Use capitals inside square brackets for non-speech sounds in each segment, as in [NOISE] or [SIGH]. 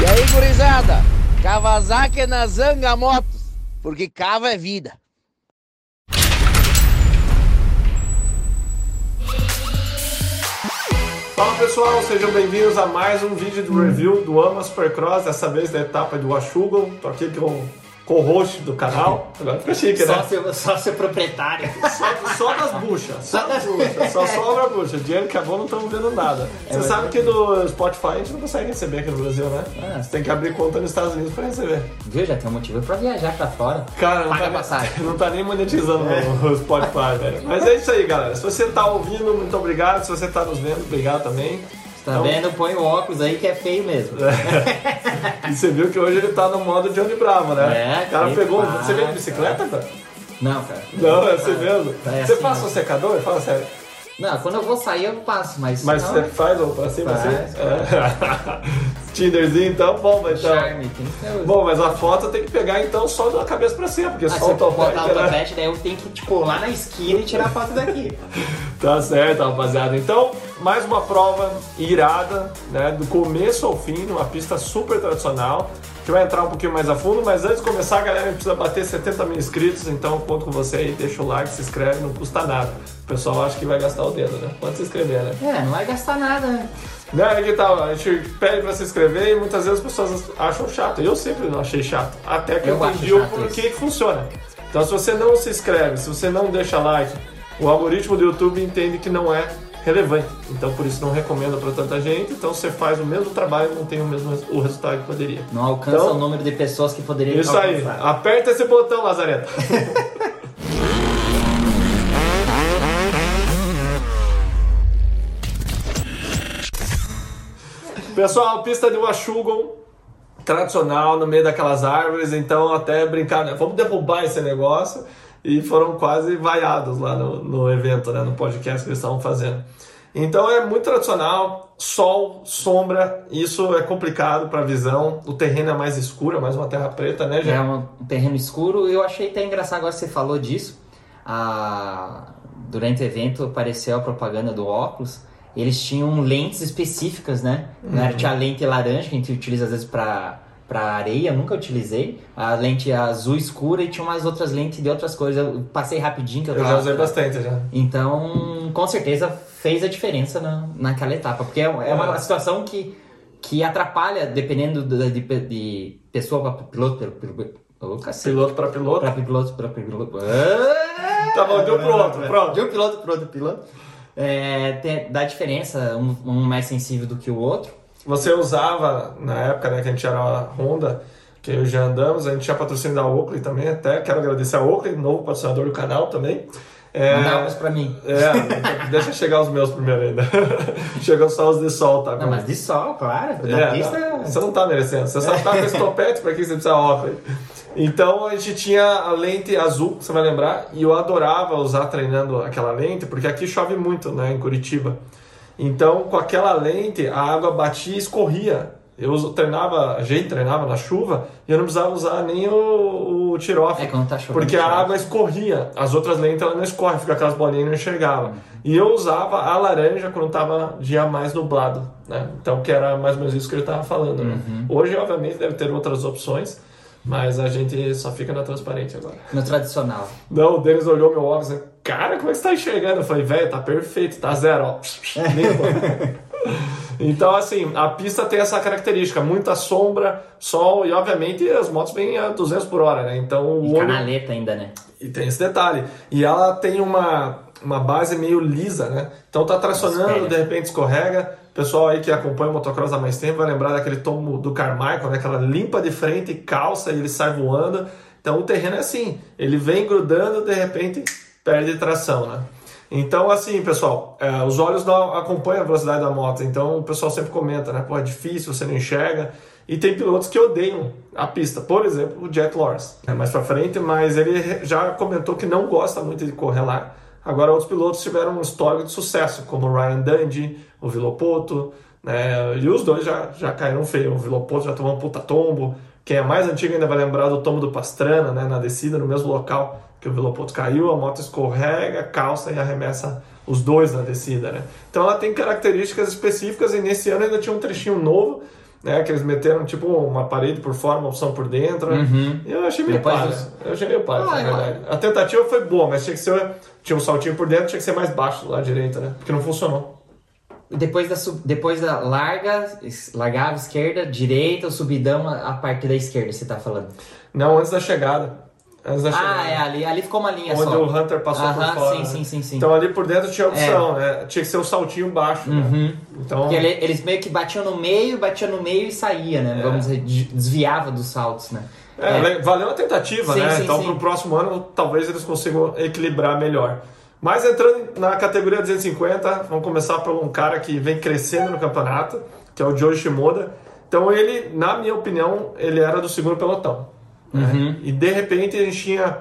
E aí, gurizada? Kawasaki na Zanga Motos, porque cava é vida. Fala pessoal, sejam bem-vindos a mais um vídeo do review do Ama Supercross, dessa vez da etapa do Washugal. Tô aqui com co-host do canal. Agora fica chique, né? Sócio, sócio proprietário. Só, só das buchas. Só das buchas. Só sobra a bucha. Dinheiro que acabou, não estamos vendo nada. Você mas- sabe que do Spotify a gente não consegue receber aqui no Brasil, né? Ah. Você tem que abrir conta nos Estados Unidos pra receber. Viu? Já tem um motivo pra viajar pra fora. Cara, não Paga tá, passagem. [LAUGHS] não tá nem monetizando o Spotify, velho. Mas é isso aí, galera. Se você tá ouvindo, muito obrigado. Se você tá nos vendo, obrigado também. Tá Então- vendo? Põe o óculos aí que é feio mesmo. [LAUGHS] E você viu que hoje ele tá no modo Johnny Bravo, né? É, o cara pegou. passa. Você veio de bicicleta, cara? Não, cara. Não, é assim mesmo. É você assim, passa né? o secador? Fala sério. Não, quando eu vou sair eu passo, mas. Mas não, você faz ou cima Faz, assim? É. [LAUGHS] Tinderzinho, então, bom, mas então. Charme, tem que ter. Bom, mas a foto tem que pegar então só da cabeça pra cima, porque Ah, só se o eu botar o né? daí eu tenho que, tipo, lá na esquina e tirar a foto daqui. [LAUGHS] Tá certo, rapaziada. Então, mais uma prova irada, né? Do começo ao fim, numa pista super tradicional. Gente vai entrar um pouquinho mais a fundo, mas antes de começar, galera, a gente precisa bater 70 mil inscritos, então conto com você aí, deixa o like, se inscreve, não custa nada. O pessoal acha que vai gastar o dedo, né? Pode se inscrever, né? É, não vai gastar nada, né? Né, é que tal? A gente pede pra se inscrever e muitas vezes as pessoas acham chato. Eu sempre não achei chato. Até que eu, Eu entendi o porquê que funciona. Então se você não se inscreve, se você não deixa like, o algoritmo do YouTube entende que não é relevante. Então por isso não recomenda pra tanta gente. Então você faz o mesmo trabalho e não tem o mesmo o resultado que poderia. Não alcança Então- o número de pessoas que poderiam Isso aí. alcançar. Aperta esse botão, Lazareta. [LAUGHS] Pessoal, pista de Washugal, tradicional, no meio daquelas árvores, então até brincar, né? Vamos derrubar esse negócio. E foram quase vaiados lá no, no evento, né? No podcast que eles estavam fazendo. Então é muito tradicional, sol, sombra, isso é complicado para visão. O terreno é mais escuro, é mais uma terra preta, né, É gente? um terreno escuro. Eu achei até engraçado agora que você falou disso. Ah, durante o evento apareceu a propaganda do óculos. Eles tinham lentes específicas, né? Não era- Tinha a lente laranja que a gente utiliza às vezes para para areia, nunca utilizei. A lente azul escura e tinha umas outras lentes de outras cores. Eu passei rapidinho que eu Eu já usei bastante já. Então, com certeza fez a diferença na, naquela etapa, porque é, é uma É. situação que, que atrapalha, dependendo do- de, de pessoa para piloto, oh. Piloto para piloto. Pra piloto, pra piloto. Ah! Tá bom, de um pro outro, pronto. De um piloto pro outro piloto. É, tem- dá diferença, um, um mais sensível do que o outro. Você usava, na época né, que a gente era a Honda, que eu já andamos, a gente tinha patrocínio da Oakley também, até quero agradecer a Oakley, novo patrocinador do canal também. É, umas pra mim. é, deixa chegar os meus primeiro ainda. [LAUGHS] Chegam só os de sol, tá? Não, mas de sol, claro. Da É, pista. não, você não tá merecendo. Você só tá com esse topete, pra que você precisa óculos? Então a gente tinha a lente azul, você vai lembrar, e eu adorava usar treinando aquela lente, porque aqui chove muito, né, em Curitiba. Então com aquela lente a água batia e escorria. Eu treinava, a gente treinava na chuva e eu não precisava usar nem o, o tiroff. É, quando tá chovendo, Porque a água escorria. As outras lentes ela não escorre, fica aquelas bolinhas e não enxergava. E eu usava a laranja quando tava dia mais nublado, né? Então que era mais ou menos isso que ele tava falando, né? Uhum. Hoje, obviamente, deve ter outras opções, mas a gente só fica na transparente agora. No tradicional. Não, o Denis olhou meu óculos e disse, cara, como é que você tá enxergando? Eu falei, velho, tá perfeito, tá zero, ó. [LAUGHS] Limpa. Então, assim, a pista tem essa característica, muita sombra, sol e, obviamente, as motos vêm a 200 por hora, né? Então, o E olho... canaleta ainda, né? E tem esse detalhe. E ela tem uma, uma base meio lisa, né? Então tá tracionando, de repente escorrega. O pessoal aí que acompanha o motocross há mais tempo vai lembrar daquele tombo do Carmichael, né? Aquela limpa de frente, calça e ele sai voando. Então o terreno é assim, ele vem grudando, de repente perde tração, né? Então, assim, pessoal, é, os olhos não acompanham a velocidade da moto, então o pessoal sempre comenta, né? Pô, é difícil, você não enxerga. E tem pilotos que odeiam a pista, por exemplo, o Jack Lawrence, é mais pra frente, mas ele já comentou que não gosta muito de correr lá. Agora, outros pilotos tiveram um histórico de sucesso, como o Ryan Dundee, o Villopoto, né? E os dois já, já caíram feio. O Villopoto já tomou um puta tombo. Quem é mais antigo ainda vai lembrar do tombo do Pastrana, né? Na descida, no mesmo local que o Villopoto caiu, a moto escorrega, calça e arremessa os dois na descida, né? Então ela tem características específicas e nesse ano ainda tinha um trechinho novo né? Que eles meteram tipo uma parede por fora, uma opção por dentro. Uhum. Eu achei meio Depois dos- Eu achei meio palha, Ah, na verdade. A tentativa foi boa, mas tinha que ser. Tinha um saltinho por dentro, tinha que ser mais baixo do lado direito, né? Porque não funcionou. Depois da, sub- depois da larga, largava esquerda, direita, o subidão a, a parte da esquerda, você tá falando. Não, antes da chegada. Antes da chegada. Ah, é, ali, ali ficou uma linha Onde só. o Hunter passou por Aham, fora. sim, né? sim, sim, sim. Então ali por dentro tinha opção, né? Tinha que ser um saltinho baixo, né? Uhum. Então. Porque ele- eles meio que batiam no meio, batiam no meio e saía, né? Vamos dizer, de- desviava dos saltos, né? É, le- Valeu a tentativa, Sim, né? sim, então, sim. pro próximo ano, talvez eles consigam equilibrar melhor. Mas entrando na categoria 250, vamos começar por um cara que vem crescendo no campeonato, que é o Joe Shimoda. Então, ele, na minha opinião, ele era do segundo pelotão. Né? Uhum. E de repente a gente tinha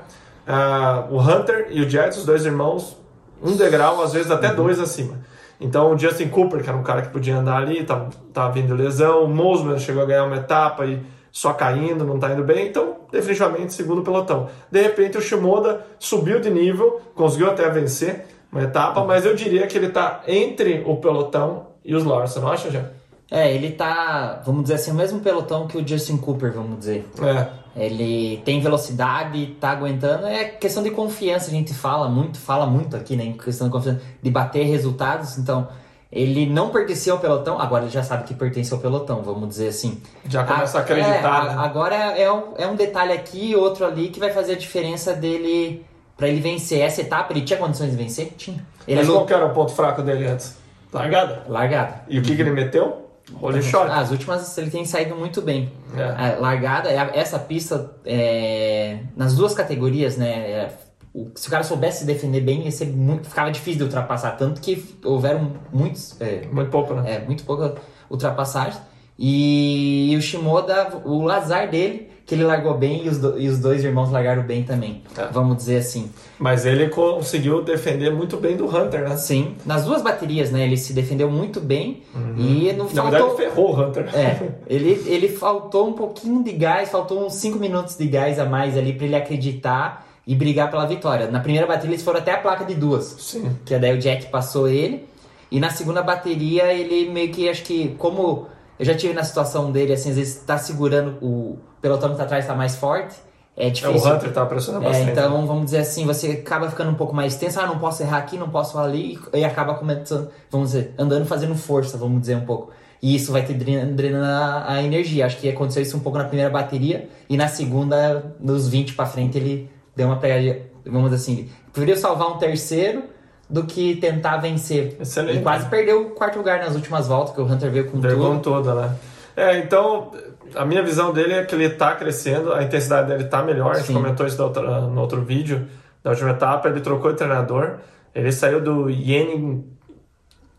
ah, o Hunter e o Jets, os dois irmãos, um degrau, às vezes Uhum. até dois acima. Então o Justin Cooper, que era um cara que podia andar ali, tava, tava vindo lesão, o Mosman chegou a ganhar uma etapa e só caindo, não tá indo bem, então definitivamente segundo pelotão. De repente o Shimoda subiu de nível, conseguiu até vencer uma etapa, mas eu diria que ele tá entre o pelotão e os Lars, você não acha, já? É, ele tá, vamos dizer assim, o mesmo pelotão que o Justin Cooper, vamos dizer. É, Ele tem velocidade, tá aguentando. É questão de confiança, a gente fala muito, fala muito aqui, né? Em questão de confiança, de bater resultados. Então, ele não pertencia ao pelotão, agora ele já sabe que pertence ao pelotão, vamos dizer assim. já começa a Ah, acreditar. é, né? a- Agora é um, é um detalhe aqui e outro ali que vai fazer a diferença dele para ele vencer. Essa etapa, ele tinha condições de vencer? Tinha. Ele Mas qual que era o ponto fraco dele antes? Largada? largada. E o que, que ele meteu? Holy shot. Ah, as últimas ele tem saído muito bem. É. A largada, é- essa pista, é, nas duas categorias, né? é, o- se o cara soubesse se defender bem, ia ser muito, ficava difícil de ultrapassar. Tanto que houveram muitos, é, Muito pouco, né? é, muito pouca ultrapassagem. E, o Shimoda, o lazar dele, que ele largou bem e os, do- e os dois irmãos largaram bem também. É. Vamos dizer assim. Mas ele conseguiu defender muito bem do Hunter, né? Sim, nas duas baterias, né? Ele se defendeu muito bem e não Uhum. Na verdade, faltou. ferrou o Hunter. É, ele, ele faltou um pouquinho de gás, faltou uns 5 minutos de gás a mais ali pra ele acreditar e brigar pela vitória. Na primeira bateria eles foram até a placa de duas, Sim. que daí o Jack passou ele. E na segunda bateria ele meio que, acho que, como eu já tive na situação dele, assim, às vezes tá segurando o pelotão que tá atrás tá mais forte, é É, difícil. o Hunter tava pressionando É, bastante. então, vamos dizer assim, você acaba ficando um pouco mais tenso, ah, não posso errar aqui, não posso ali, e acaba começando, vamos dizer, andando fazendo força, vamos dizer um pouco. E isso vai te drenando, a, a energia. Acho que aconteceu isso um pouco na primeira bateria, e na segunda, nos 20 pra frente, ele deu uma pegadinha, vamos dizer assim, preferiu salvar um terceiro do que tentar vencer. Excelente. E quase perdeu o quarto lugar nas últimas voltas, que o Hunter veio com Vergonha tudo. toda, né? É, então, a minha visão dele é que ele tá crescendo, a intensidade dele tá melhor, a gente Sim. comentou isso outra- no outro vídeo, da última etapa, ele trocou de treinador, ele saiu do Yenin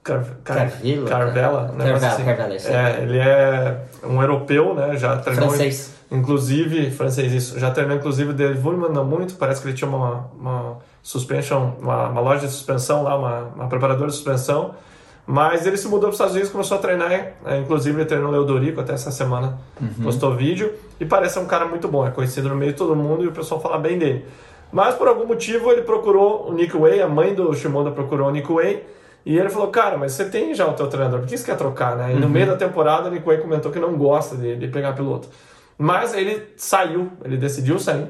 Car Car Carvela, Carvela, negócio Carvela, assim. Carvela. É, ele é um europeu, né? Já treinou Francês. Inclusive, francês, isso. Já treinou, inclusive, Wurman não muito. Parece que ele tinha uma, uma suspension, uma, uma loja de suspensão lá, uma, uma preparadora de suspensão. Mas ele se mudou para os Estados Unidos, começou a treinar. é, inclusive, ele treinou no Leodorico até essa semana. Postou vídeo. E parece um cara muito bom. É conhecido no meio de todo mundo e o pessoal fala bem dele. Mas, por algum motivo, ele procurou o Nick Way. A mãe do Shimoda procurou o Nick Way. E ele falou, cara, mas você tem já o teu treinador. Por que você quer trocar, né? E no meio da temporada, o Nick Way comentou que não gosta de, de pegar piloto. Mas ele saiu, ele decidiu sair.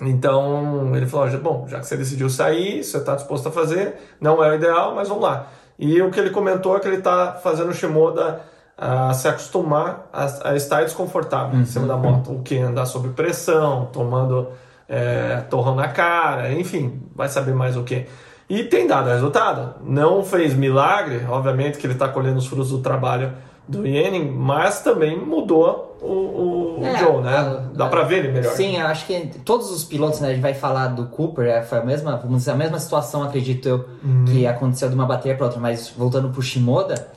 Então ele falou: bom, já que você decidiu sair, você está disposto a fazer, não é o ideal, mas vamos lá. E o que ele comentou é que ele está fazendo o Shimoda a se acostumar a, a estar desconfortável em cima da moto. O que? Andar sob pressão, tomando é, torrão na cara, enfim, vai saber mais o que. E tem dado resultado. Não fez milagre, obviamente que ele está colhendo os frutos do trabalho do Yenning, mas também mudou o, o É, Joe, né? a- Dá pra ver ele melhor. Sim, eu acho que todos os pilotos, né, a gente vai falar do Cooper, é, foi a mesma, vamos dizer, a mesma situação, acredito eu, que aconteceu de uma bateria para outra, mas voltando pro Shimoda,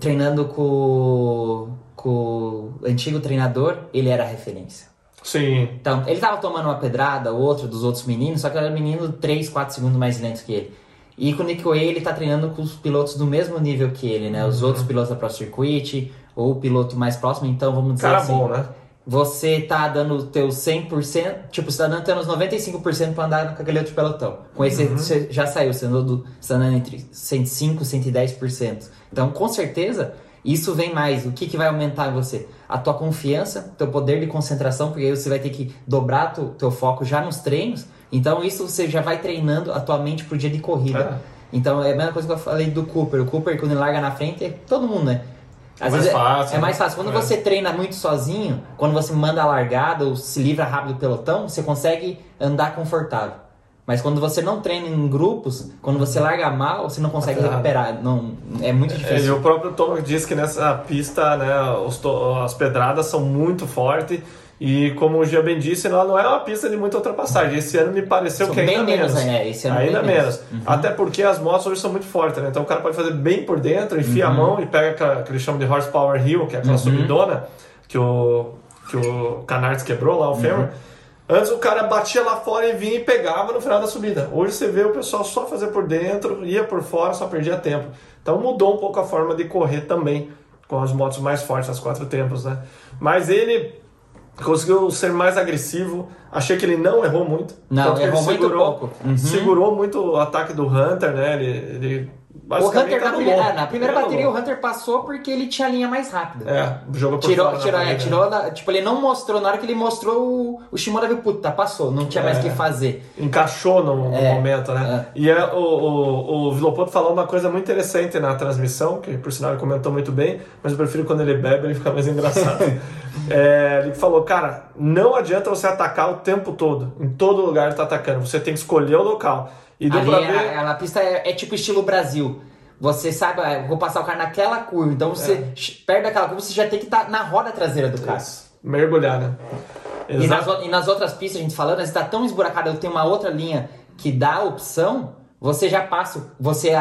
treinando com, com o antigo treinador, ele era a referência. Sim. Então, ele tava tomando uma pedrada, outro dos outros meninos, só que era menino 3, 4 segundos mais lento que ele. E com o Nick Way, ele tá treinando com os pilotos do mesmo nível que ele, né? Os outros pilotos da Pro Circuit, ou o piloto mais próximo, então vamos dizer Cara assim. bom, né? Você tá dando o teu 100%, tipo, você tá dando teus 95% pra andar com aquele outro pelotão. Com esse, você já saiu, você andou do, você tá andando entre 105% e 110%. Então, com certeza, Isso vem mais. O que, que vai aumentar em você? A tua confiança, teu poder de concentração, porque aí você vai ter que dobrar teu, teu foco já nos treinos. Então isso você já vai treinando a tua mente pro dia de corrida. É. Então é a mesma coisa que eu falei do Cooper. O Cooper, quando ele larga na frente, é todo mundo, né? Às mais vezes fácil, é, é né? mais fácil. Quando É. você treina muito sozinho, quando você manda a largada ou se livra rápido do pelotão, você consegue andar confortável. Mas quando você não treina em grupos, quando você larga mal, você não consegue ferrado. recuperar. Não, é muito É, e difícil. o próprio Tom diz que nessa pista, né, os as pedradas são muito fortes. E como o Gia bem disse, ela não é uma pista de muita ultrapassagem. Esse ano me pareceu São que ainda bem menos, menos. é, esse ano ainda menos. menos. Uhum. Até porque as motos hoje são muito fortes, né? Então o cara pode fazer bem por dentro, enfia Uhum. a mão e pega aquela que eles chamam de horsepower hill, que é aquela subidona que o, que o Canards quebrou lá, o Uhum. fêmur. Antes o cara batia lá fora e vinha e pegava no final da subida. Hoje você vê o pessoal só fazer por dentro, ia por fora, só perdia tempo. Então mudou um pouco a forma de correr também com as motos mais fortes, as quatro tempos, né? Mas ele conseguiu ser mais agressivo. Achei que ele não errou muito. Não, errou ele muito segurou, pouco. Uhum. Segurou muito o ataque do Hunter, né? Ele, ele O Hunter, na anulou. primeira, ah, na primeira bateria, o. Hunter passou porque ele tinha a linha mais rápida. É, jogou por Tirou, fora na tirou, é, tirou da- tipo, ele não mostrou, na hora que ele mostrou, o, o Shimoda viu, puta, passou, não tinha mais o É. que fazer. encaixou no, no É, momento, né? E é, o, o, o Vilopoto falou uma coisa muito interessante na transmissão, que por sinal ele comentou muito bem, mas eu prefiro quando ele bebe, ele fica mais engraçado. [LAUGHS] É, ele falou, cara, não adianta você atacar o tempo todo, em todo lugar ele tá atacando, você tem que escolher o local. E deu Ali, pra a, ver... a- a pista é, é tipo estilo Brasil. Você sabe, ah, eu vou passar o cara naquela curva, então você perde aquela curva, você já tem que estar na roda traseira do cara. Isso, mergulhar, né? E nas, e nas outras pistas, a gente falando, está tão esburacada, eu tenho uma outra linha que dá a opção, você já passa, você é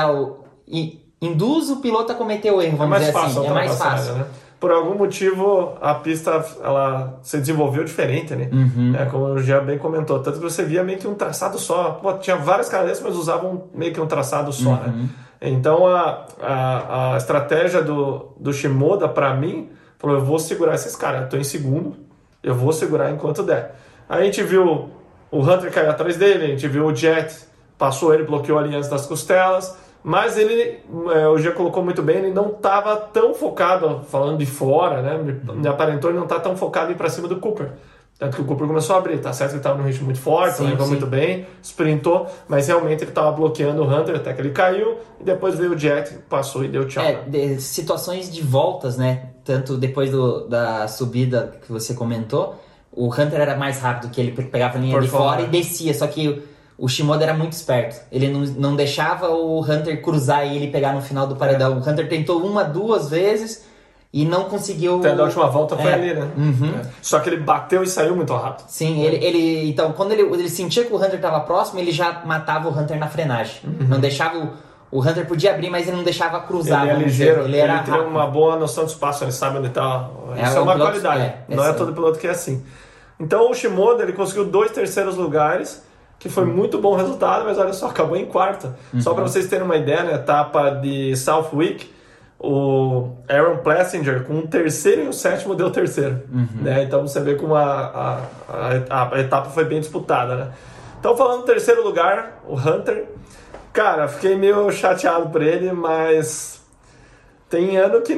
induz o piloto a cometer o erro, É vamos mais dizer fácil assim. É mais fácil. né? Por algum motivo, a pista ela se desenvolveu diferente, né? Uhum. É, como o Jean bem comentou. Tanto que você via meio que um traçado só. Pô, tinha várias cadeias, mas usavam meio que um traçado só, Uhum. né? Então, a, a, a estratégia do, do Shimoda, para mim, falou, eu vou segurar esses caras. Eu tô em segundo, eu vou segurar enquanto der. Aí a gente viu o Hunter cair atrás dele, a gente viu o Jet, passou ele, bloqueou ali antes das costelas, mas ele, é, o Jean colocou muito bem, ele não estava tão focado, falando de fora, né? Me, me aparentou ele não tá tão focado em ir para cima do Cooper. Tanto que o Cooper começou a abrir, tá certo que ele estava num ritmo muito forte, Sim, levou sim. muito bem, sprintou, mas realmente ele estava bloqueando o Hunter até que ele caiu, e depois veio o Jet, passou e deu tchau. É, de- situações de voltas, né? Tanto depois do- da subida que você comentou, o Hunter era mais rápido, que ele pegava a linha Por de fora. fora. e descia, só que o, Shimoda era muito esperto. Ele não, não deixava o Hunter cruzar e ele pegar no final do paredão. O Hunter tentou uma, duas vezes e não conseguiu... Até da última volta foi É. ali, né? Uhum. É. Só que ele bateu e saiu muito rápido. Sim, ele, ele. Então, quando ele, ele sentia que o Hunter estava próximo, ele já matava o Hunter na frenagem. Não deixava o. O Hunter podia abrir, mas ele não deixava cruzar. Uhum. ele é dizer. ligeiro, ele ele, era tem rápido. uma boa noção de espaço, ele sabe onde está. É, Isso é o uma qualidade. é, não é esse- todo piloto que é assim. Então o Shimoda ele conseguiu dois terceiros lugares, que foi muito bom resultado, mas olha só, acabou em quarto. Só Uhum. para vocês terem uma ideia, na etapa de Southwick, o Aaron Plessinger com um terceiro e um sétimo deu terceiro. Uhum. Né? Então você vê como a, a, a, a etapa foi bem disputada. Né? Então falando em terceiro lugar, o Hunter. Cara, fiquei meio chateado por ele, mas tem ano que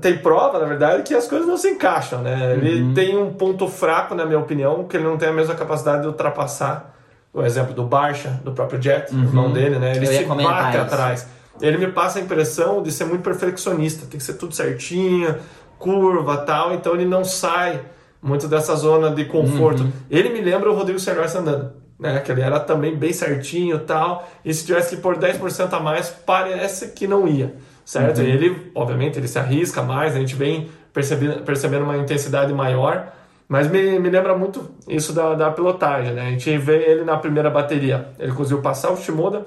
tem prova, na verdade, que as coisas não se encaixam, né? Ele tem um ponto fraco, na minha opinião, que ele não tem a mesma capacidade de ultrapassar. O exemplo do Barcha, do próprio Jet, o irmão dele, né? Ele se bate isso. atrás. Ele me passa a impressão de ser muito perfeccionista, tem que ser tudo certinho, curva tal, então ele não sai muito dessa zona de conforto. Ele me lembra o Rodrigo Senhor andando, né? Que ele era também bem certinho tal, e se tivesse que pôr 10% a mais, parece que não ia, certo? E ele, obviamente, ele se arrisca mais, a gente vem percebendo, percebendo uma intensidade maior, mas me, me lembra muito isso da, da pilotagem, né? A gente vê ele na primeira bateria, ele conseguiu passar o Shimoda,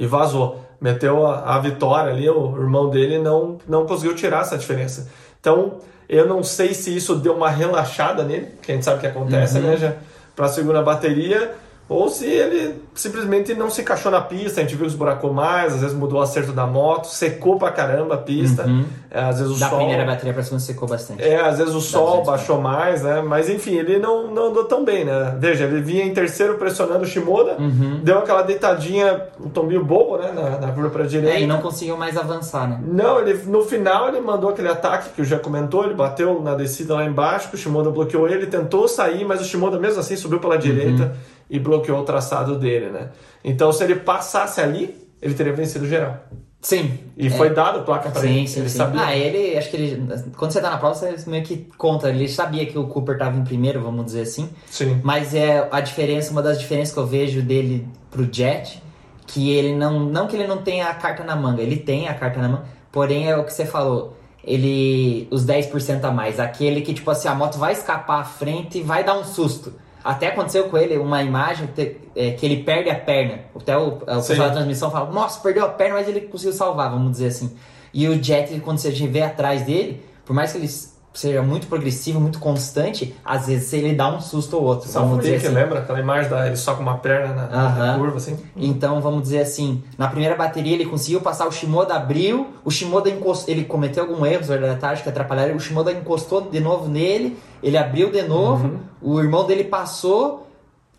e vazou. Meteu a, a vitória ali, o irmão dele não, não conseguiu tirar essa diferença. Então, eu não sei se isso deu uma relaxada nele, que a gente sabe que acontece, né, já? Para a segunda bateria, ou se ele simplesmente não se encaixou na pista, a gente viu que esburacou mais, às vezes mudou o acerto da moto, secou pra caramba a pista, Uhum. é, às vezes o Da sol... primeira bateria pra segunda secou bastante. É, às vezes o sol gente baixou mais, né? Mas enfim, ele não, não andou tão bem, né? Veja, ele vinha em terceiro pressionando o Shimoda, Uhum. deu aquela deitadinha, um tombinho bobo, né? Na, na curva pra direita. É, e não conseguiu mais avançar, né? Não, ele, no final ele mandou aquele ataque que o já comentou, ele bateu na descida lá embaixo, o Shimoda bloqueou ele, tentou sair, mas o Shimoda mesmo assim subiu pela Uhum. E bloqueou o traçado dele, né? Então se ele passasse ali, ele teria vencido geral. Sim. E É. foi dado placa pra Sim, ele. sim, ele sim. sabia. Ah, ele, acho que ele. Quando você tá na prova, você meio que conta. Ele sabia que o Cooper tava em primeiro, vamos dizer assim. Sim. Mas é a diferença, uma das diferenças que eu vejo dele pro Jet, que ele não. Não que ele não tenha a carta na manga, ele tem a carta na manga, porém é o que você falou. Ele. Os 10% a mais. Aquele que, tipo assim, a moto vai escapar à frente e vai dar um susto. Até aconteceu com ele uma imagem que, é, que ele perde a perna. Até o, o Sim. pessoal da transmissão fala, nossa, perdeu a perna, mas ele conseguiu salvar, vamos dizer assim. E o Jet, quando você vê atrás dele, por mais que ele seja muito progressivo, muito constante, às vezes ele dá um susto ou outro. Só vamos dizer que assim. lembra aquela imagem da ele só com uma perna na, na Aham. curva, assim? Então, vamos dizer assim, na primeira bateria ele conseguiu passar, o Shimoda abriu, o Shimoda encostou, ele cometeu algum erro tática que atrapalharam, o Shimoda encostou de novo nele, ele abriu de novo, o irmão dele passou,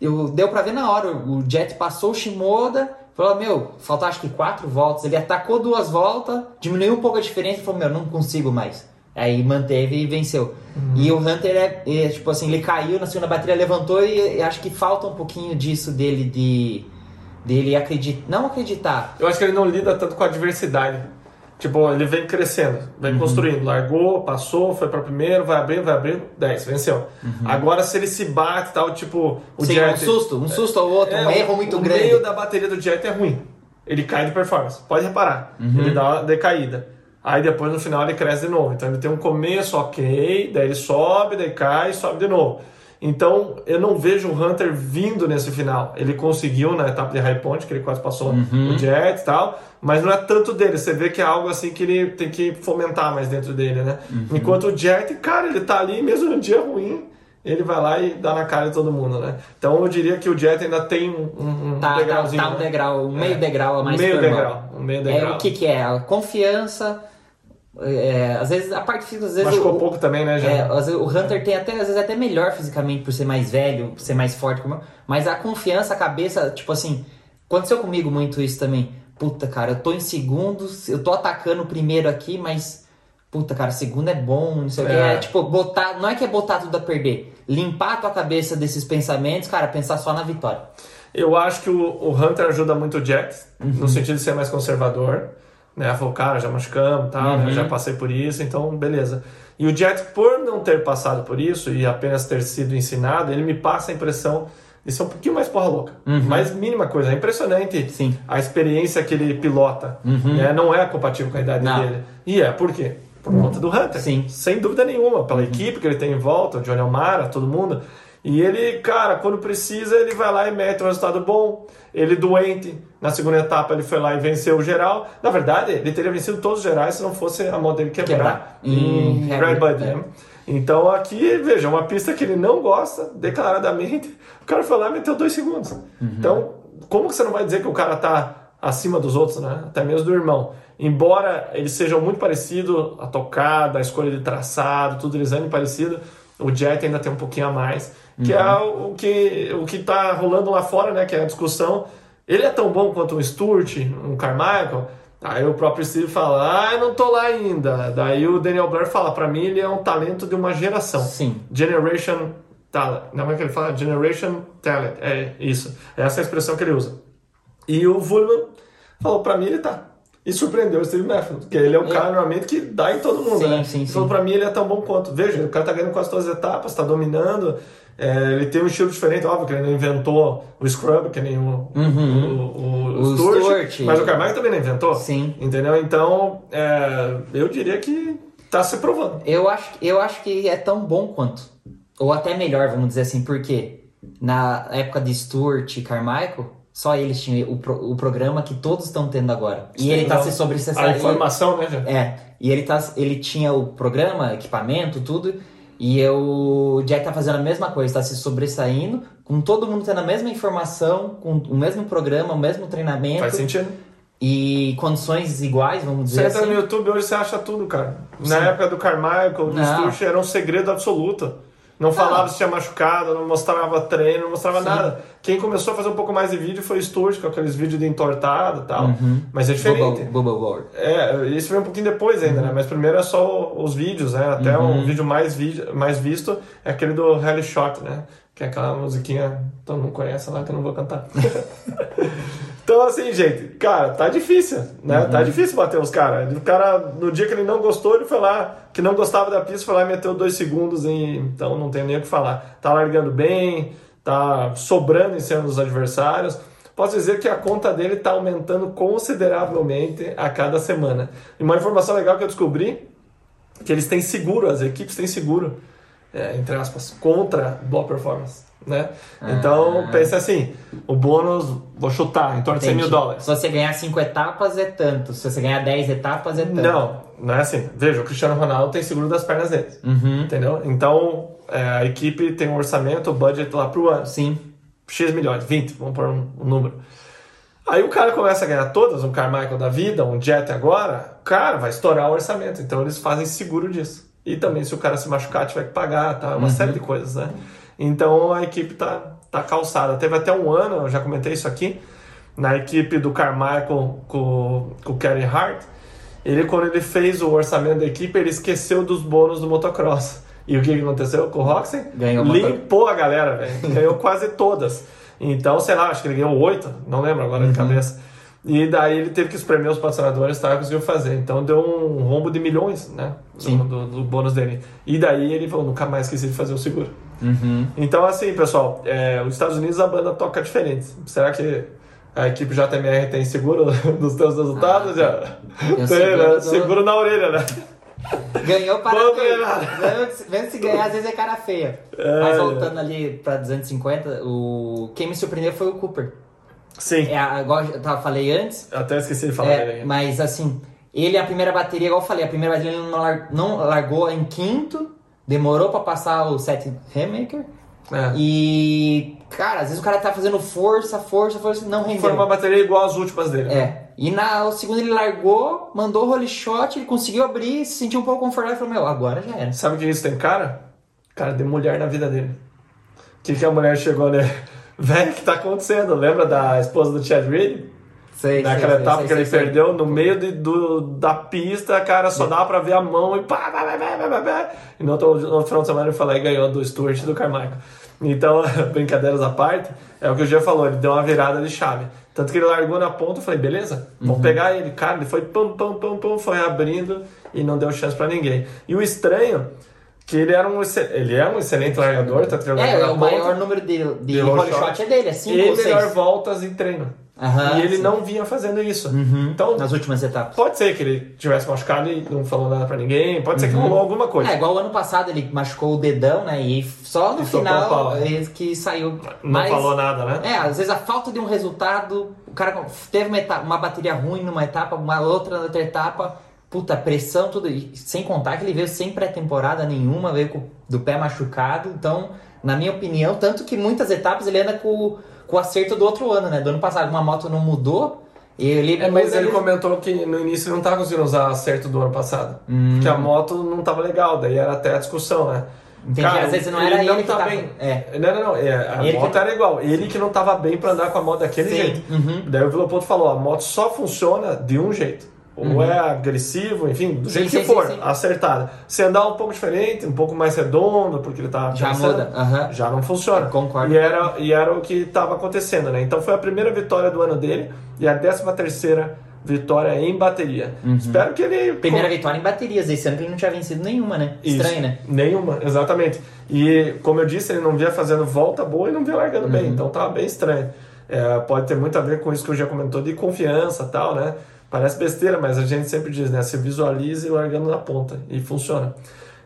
eu, deu pra ver na hora, o Jet passou o Shimoda, falou, meu, falta acho que quatro voltas, ele atacou duas voltas, diminuiu um pouco a diferença e falou, meu, não consigo mais. Aí manteve e venceu. E o Hunter é, é, tipo assim, ele caiu na segunda bateria, levantou e, e acho que falta um pouquinho disso dele de dele acreditar, não acreditar. Eu acho que ele não lida tanto com a adversidade. Tipo, ele vem crescendo, Uhum. vem construindo. Largou, passou, foi pra primeiro, vai abrindo, vai abrindo, 10, venceu. Agora, se ele se bate e tal, tipo, o Sem Jet... um susto, um susto ou outro, É, um erro muito o grande. meio da bateria do Jet é ruim. Ele cai de performance, pode reparar. Uhum. Ele dá uma decaída. Aí depois no final ele cresce de novo. Então ele tem um começo ok, daí ele sobe, daí cai, sobe de novo. Então eu não vejo o Hunter vindo nesse final. Ele conseguiu na etapa de High Point, que ele quase passou Uhum. o Jet e tal, mas não é tanto dele. Você vê que é algo assim que ele tem que fomentar mais dentro dele, né? Uhum. Enquanto o Jet, cara, ele tá ali mesmo no dia ruim, ele vai lá e dá na cara de todo mundo, né? Então eu diria que o Jet ainda tem um, um Tá, tá, degrauzinho. tá um né? degrau, um meio degrau a mais meio degrau, um meio É degrau. o que que é? A confiança, é, às vezes a parte física, às vezes Machucou o, pouco também, né, já? É, vezes o Hunter tem até, às vezes até melhor fisicamente por ser mais velho, por ser mais forte, como eu, mas a confiança, a cabeça, tipo assim, aconteceu comigo muito isso também. Puta, cara, eu tô em segundos, eu tô atacando o primeiro aqui, mas puta, cara, segundo é bom, não sei o que. É. É tipo, botar, não é que é botar tudo a perder, limpar a tua cabeça desses pensamentos, cara, pensar só na vitória. Eu acho que o, o Hunter ajuda muito o Jet, Uhum. no sentido de ser mais conservador. Né? Falou, cara, já machucamos e tal, né? Uhum. já passei por isso, então beleza. E o Jet, por não ter passado por isso e apenas ter sido ensinado, ele me passa a impressão de ser um pouquinho mais porra louca. Mais mínima coisa. É impressionante Uhum. Sim. Uhum. a experiência que ele pilota. Né? Não é compatível com a idade Não. dele. E é por quê? Por conta do Hunter. Sim. Sem dúvida nenhuma. Pela equipe que ele tem em volta, o Johnny Almara, todo mundo. E ele, cara, quando precisa, ele vai lá e mete um resultado bom. Ele doente, na segunda etapa ele foi lá e venceu o geral. Na verdade, ele teria vencido todos os gerais se não fosse a mão dele quebrar, Quebrar. em Red Bud. é. né? Então aqui, veja, uma pista que ele não gosta, declaradamente, o cara foi lá e meteu dois segundos. Então, como que você não vai dizer que o cara tá acima dos outros, né? Até mesmo do irmão. Embora eles sejam muito parecidos, a tocada, a escolha de traçado, tudo eles andem parecido, o Jet ainda tem um pouquinho a mais, que é o que o que tá rolando lá fora, né? Que é a discussão. Ele é tão bom quanto um Sturt, um Carmichael. Aí o próprio Steve fala, ah, eu não tô lá ainda. Daí o Daniel Blair fala, pra mim ele é um talento de uma geração. Sim. Generation Talent. Não é que ele fala? Generation Talent. É isso. Essa é a expressão que ele usa. E o Vullman falou, pra mim ele tá. E surpreendeu o Steve Matthews, porque ele é o cara normalmente que dá em todo mundo, Sim, né? sim, Ele sim. falou, pra mim ele é tão bom quanto. Veja, o cara tá ganhando quase todas as etapas, tá dominando. É, ele tem um estilo diferente, óbvio que ele não inventou o Scrub, que nem o, o, o, O Sturt, Sturt. mas o Carmichael também não inventou. Sim. Entendeu? Então, é, eu diria que tá se provando. Eu acho, eu acho que é tão bom quanto. Ou até melhor, vamos dizer assim, porque na época de Stuart e Carmichael, só eles tinham o, pro- o programa que todos estão tendo agora. E ele tá Então, se A sobressaindo. informação, né? É, e ele, tá, ele tinha o programa, equipamento, tudo, E eu, o Jack tá fazendo a mesma coisa, tá se sobressaindo, com todo mundo tendo a mesma informação, com o mesmo programa, o mesmo treinamento. Faz sentido. E condições iguais, vamos Você dizer entra assim. no YouTube hoje você acha tudo, cara. Na Sim. época do Carmichael, do. Sturge, era um segredo absoluto. Não falava se tinha machucado, não mostrava treino, não mostrava Sim. nada. Quem começou a fazer um pouco mais de vídeo foi o Sturge, com aqueles vídeos de entortado e tal. Uhum. Mas é diferente. Bubble, World. É, isso veio um pouquinho depois ainda, né? Mas primeiro é só os vídeos, né? Até Uhum. o vídeo mais, vi mais visto é aquele do Rally Shot, né? Que é aquela musiquinha, todo mundo conhece lá, que eu não vou cantar. [LAUGHS] então, assim, gente, cara, tá difícil, né? Uhum. Tá difícil bater os caras. O cara, no dia que ele não gostou, ele foi lá, que não gostava da pista, foi lá e meteu dois segundos, e, então não tem nem o que falar. Tá largando bem, tá sobrando em cima dos adversários. Posso dizer que a conta dele tá aumentando consideravelmente a cada semana. E uma informação legal que eu descobri, que eles têm seguro, as equipes têm seguro, é, entre aspas, contra boa performance. Né? Então, Ah. pensa assim: o bônus, vou chutar, em torno de 100 mil Entendi. dólares. Se você ganhar 5 etapas é tanto, se você ganhar 10 etapas é tanto. Não, não é assim. Veja, o Cristiano Ronaldo tem seguro das pernas dele. Uhum. Entendeu? Então, é, a equipe tem um orçamento, o budget lá pro ano. Sim. X milhões, 20, vamos pôr um, um número. Aí o cara começa a ganhar todas, um Carmichael da vida, um Jet agora, o cara vai estourar o orçamento. Então eles fazem seguro disso. E também se o cara se machucar, tiver que pagar, tá? Uma série de coisas, né? Então a equipe tá, tá calçada. Teve até um ano, eu já comentei isso aqui, na equipe do Carmichael com, com o Kevin Hart. Ele, quando ele fez o orçamento da equipe, ele esqueceu dos bônus do motocross. E o que aconteceu com o Roxy? Ganhou Limpou a galera, velho. Ganhou quase todas. Então, sei lá, acho que ele ganhou oito, não lembro agora Uhum. de cabeça. E daí ele teve que espremer os patrocinadores tá, conseguiu fazer. Então deu um rombo de milhões, né? Do, Sim. do, do bônus dele. E daí ele falou, nunca mais esqueci de fazer o seguro. Uhum. Então, assim, pessoal, é, os Estados Unidos a banda toca diferente. Será que a equipe JMR tem seguro [LAUGHS] dos seus resultados? Ah, [LAUGHS] tem seguro né? do- Seguro na orelha, né? Ganhou para Mesmo se ganhar, às vezes é cara feia. É. Mas voltando ali pra 250, o... quem me surpreendeu foi o Cooper. Sim. É, a- igual eu tava- falei antes, Eu até esqueci de falar é, mas assim, ele a primeira bateria, igual eu falei, a primeira bateria ele não, lar- não largou em quinto, demorou pra passar o set Haymaker. É. E, cara, às vezes o cara tá fazendo força, força, força, não rendeu. Foi uma bateria igual às últimas dele. né? É. E na o segundo ele largou, mandou o roll shot, ele conseguiu abrir, se sentiu um pouco confortável e falou, meu, agora já era. Sabe o que isso tem cara? Cara de mulher na vida dele. O que, que a mulher chegou, né? Velho, o que tá acontecendo? Lembra da esposa do Chad Reed? Sei, Naquela sei, etapa sei, que ele perdeu no meio de- do, da pista, cara, só dava pra ver a mão e pá, pá, pá, pá, pá, pá. E no outro, no final de semana ele lá e ganhou do Stuart e do Carmichael. Então, [LAUGHS] brincadeiras à parte, é o que o Jean falou, ele deu uma virada de chave. Tanto que ele largou na ponta, eu falei, beleza, vamos Uhum. pegar ele. Cara, ele foi pam, pam, pam, pam, foi abrindo e não deu chance pra ninguém. E o estranho, que ele era um, ele é um excelente largador, tá treinando É, na o ponta, maior número de, de, De shot. shot é dele, é 5 e ou 6. melhor voltas em treino. Aham, e ele sim. não vinha fazendo isso. Uhum, Então, nas últimas etapas. Pode ser que ele tivesse machucado e não falou nada pra ninguém. Pode ser que rolou alguma coisa. É, igual o ano passado ele machucou o dedão, né? E só no E final ele que saiu. não Mas, falou nada, né? É, às vezes a falta de um resultado, o cara teve uma, etapa- uma bateria ruim numa etapa, uma outra na outra etapa, puta, pressão, tudo. E sem contar que ele veio sem pré-temporada nenhuma, veio com, do pé machucado. Então, na minha opinião, tanto que muitas etapas ele anda com, com o acerto do outro ano, né? Do ano passado, uma moto não mudou. E ele, É, mas ele comentou que no início ele não tava conseguindo usar acerto do ano passado. Hum. Porque a moto não tava legal, daí era até a discussão, né? Entendi, às vezes não era ele que tá tava- bem. é. Não, não, não. é, a Ele moto que- era igual. Ele que não tava bem pra andar com a moto daquele Sim, jeito. uhum. Daí o Vilopoto falou: a moto só funciona de um jeito. Ou é agressivo, enfim, do jeito sim, que sim, for, sim. acertada. Se andar um pouco diferente, um pouco mais redondo, porque ele tá Já muda, aham. já não funciona. Concordo. E era, e era o que estava acontecendo, né? Então foi a primeira vitória do ano dele e a 13 terceira vitória em bateria. Espero que ele... Uhum. Primeira vitória em baterias, esse ano que ele não tinha vencido nenhuma, né? Isso. Estranho, né? Nenhuma, exatamente. E como eu disse, ele não via fazendo volta boa e não via largando bem, Uhum. então tava bem estranho. É, pode ter muito a ver com isso que eu já comentou de confiança e tal, né? Parece besteira, mas a gente sempre diz, né? Se visualize largando na ponta e funciona.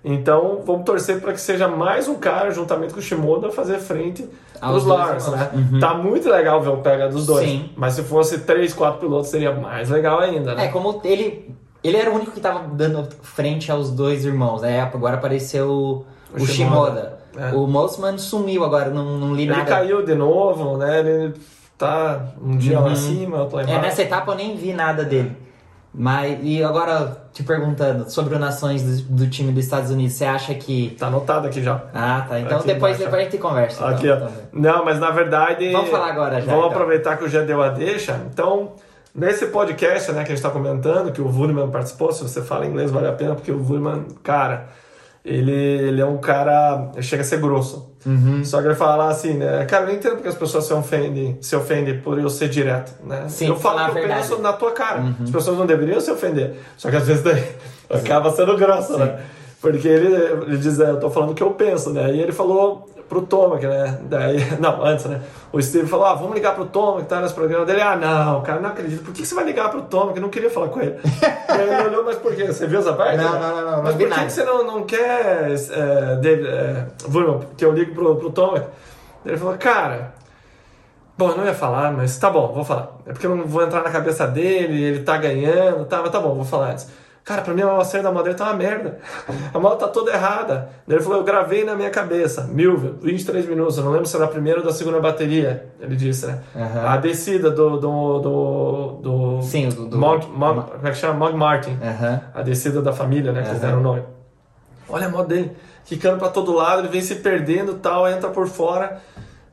Então vamos torcer para que seja mais um cara, juntamente com o Shimoda, fazer frente Aos Lars, né? Uhum. Tá muito legal ver o pega dos dois. Sim. Mas se fosse três, quatro pilotos, seria mais legal ainda, né? É, como ele. Ele era o único que tava dando frente aos dois irmãos, né? Agora apareceu o, o Shimoda. É. O Mossman sumiu agora, não, não li ele nada. Ele caiu de novo, né? Ele tá um dia uhum. lá acima, outro lá embaixo. É, nessa etapa eu nem vi nada dele. Mas, e agora, te perguntando sobre o Nações do, do, time dos Estados Unidos, você acha que. Tá anotado aqui já. Ah, tá. Então depois, depois a gente conversa. Então, aqui, então, Não, mas na verdade. Vamos falar agora já. Vamos então. aproveitar que o já deu a deixa. Então, nesse podcast né, que a gente está comentando, que o Wurman participou, se você fala inglês, vale a pena, porque o Wurman, cara ele, ele é um cara. chega a ser grosso. Uhum. Só que ele fala assim, né? Cara, eu não entendo porque as pessoas se ofendem, se ofendem por eu ser direto, né? Sim, eu falo que eu penso na tua cara. Uhum. As pessoas não deveriam se ofender. Só que às vezes daí acaba sendo grosso, Sim. né? Porque ele, ele diz, é, eu tô falando o que eu penso, né? E ele falou pro Tomac, né? Daí, [LAUGHS] não, antes, né? O Steve falou, ah, vamos ligar pro Tomac, tá nesse programa dele. Ah, não, cara, não acredito. Por que você vai ligar pro Tomac? Eu não queria falar com ele. [LAUGHS] aí ele olhou, mas por quê? Você viu essa parte? Não, não, não. não mas por que, que, você não, não quer, é, David, é, que eu ligo pro, pro Tomac? Ele falou, cara... Bom, eu não ia falar, mas tá bom, vou falar. É porque eu não vou entrar na cabeça dele, ele tá ganhando, tá, mas tá bom, vou falar antes. Cara, pra mim a série da Madeira tá uma merda. A moto tá toda errada. Ele falou, eu gravei na minha cabeça. Milville, 23 minutos. Eu não lembro se era a primeira ou da segunda bateria. Ele disse, né? Uhum. A descida do... do, do, do Sim, do... do Mount, Mount, como é que chama? Mount Martin. Uhum. A descida da família, né? Que eles deram o nome. Olha a moto dele. Quicando pra todo lado, ele vem se perdendo tal, entra por fora.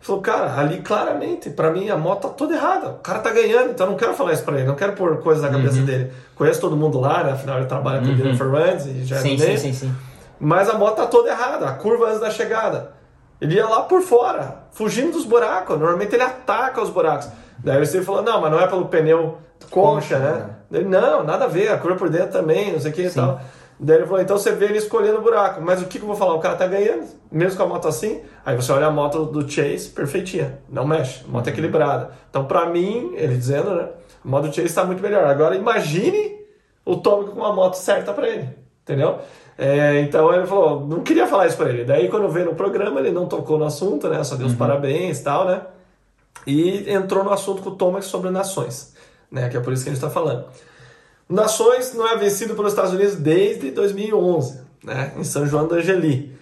Falou, cara, ali claramente, para mim a moto tá toda errada. O cara tá ganhando, então eu não quero falar isso pra ele, não quero pôr coisas na cabeça uhum. dele. Conheço todo mundo lá, né? Afinal ele trabalha com uhum. o Jennifer Runs e já é sim, sim, sim, sim. Mas a moto tá toda errada, a curva antes da chegada. Ele ia lá por fora, fugindo dos buracos. Normalmente ele ataca os buracos. Daí você falou, não, mas não é pelo pneu concha, né? Ele, não, nada a ver, a curva por dentro também, não sei o que e tal. Daí ele falou, então você vê ele escolhendo o buraco. Mas o que, que eu vou falar? O cara tá ganhando, mesmo com a moto assim. Aí você olha a moto do Chase, perfeitinha. Não mexe, moto uhum. equilibrada. Então, pra mim, ele dizendo, né? A moto do Chase está muito melhor. Agora, imagine o Tommy com uma moto certa para ele. Entendeu? É, então ele falou, não queria falar isso para ele. Daí quando veio no programa, ele não tocou no assunto, né? Só deu os uhum. parabéns e tal, né? E entrou no assunto com o Thomas sobre nações, né? Que é por isso que a gente está falando. Nações não é vencido pelos Estados Unidos desde 2011, né, em São João do Angeli.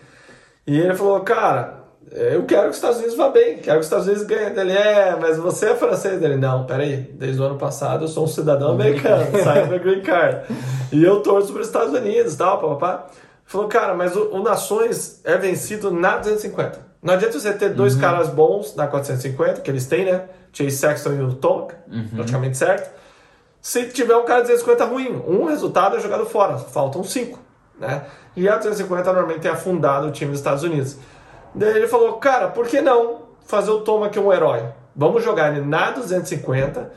E ele falou, cara, eu quero que os Estados Unidos vá bem, quero que os Estados Unidos ganhem. Ele, é, mas você é francês? Ele, não, peraí, desde o ano passado eu sou um cidadão americano, [LAUGHS] saio do Green Card. E eu torço para os Estados Unidos, tal, papapá. Falou, cara, mas o, o, Nações é vencido na 250. Não adianta você ter dois uhum. caras bons na 450, que eles têm, né? Chase Sexton e o Tom, uhum. praticamente certo se tiver um cara de 250 ruim. Um resultado é jogado fora, faltam cinco. Né? E a 250 normalmente tem afundado o time dos Estados Unidos. Daí ele falou, cara, por que não fazer o Tom aqui um herói? Vamos jogar ele na 250.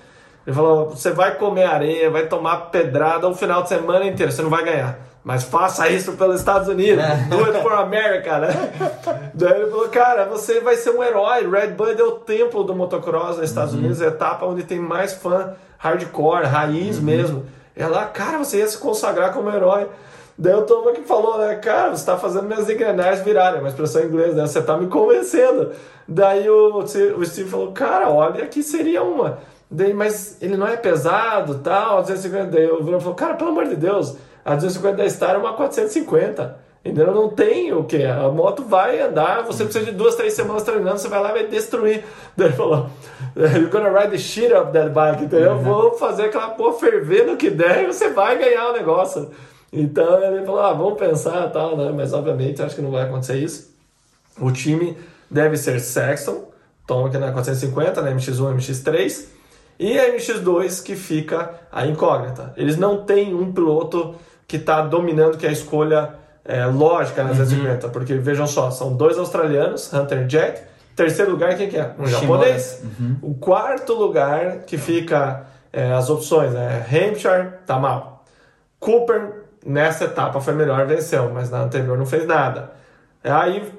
Ele falou, você vai comer areia, vai tomar pedrada o final de semana inteiro, você não vai ganhar. Mas faça isso pelos Estados Unidos. É. Do it for America, né? Daí ele falou, cara, você vai ser um herói. Red Bull é o templo do motocross nos Estados uhum. Unidos, é a etapa onde tem mais fã hardcore, raiz uhum. mesmo. Ela, cara, você ia se consagrar como herói. Daí o Tom que falou, né, cara, você está fazendo minhas engrenagens virarem, uma expressão em inglês, né, você está me convencendo. Daí o, o Steve falou, cara, olha, aqui seria uma. Daí, mas ele não é pesado, tal, 250. Daí o Bruno falou, cara, pelo amor de Deus, a 250 da Star é uma 450. Entendeu? Não tem o que. A moto vai andar, você precisa de duas, três semanas treinando, você vai lá e vai destruir. [LAUGHS] Daí ele falou: You're gonna ride the shit up that bike, entendeu? Uhum. Vou fazer aquela porra ferver no que der e você vai ganhar o negócio. Então ele falou: Ah, vamos pensar tal, né? Mas obviamente acho que não vai acontecer isso. O time deve ser Sexton, toma aqui na 450, na MX1 MX3, e a MX2 que fica a incógnita. Eles não têm um piloto que está dominando, que é a escolha é, lógica nas uhum. porque vejam só, são dois australianos, Hunter Jack. Terceiro lugar, quem que é? Um japonês. Uhum. O quarto lugar, que fica é, as opções, né? Hampshire, tá mal. Cooper, nessa etapa foi melhor, venceu, mas na anterior não fez nada. Aí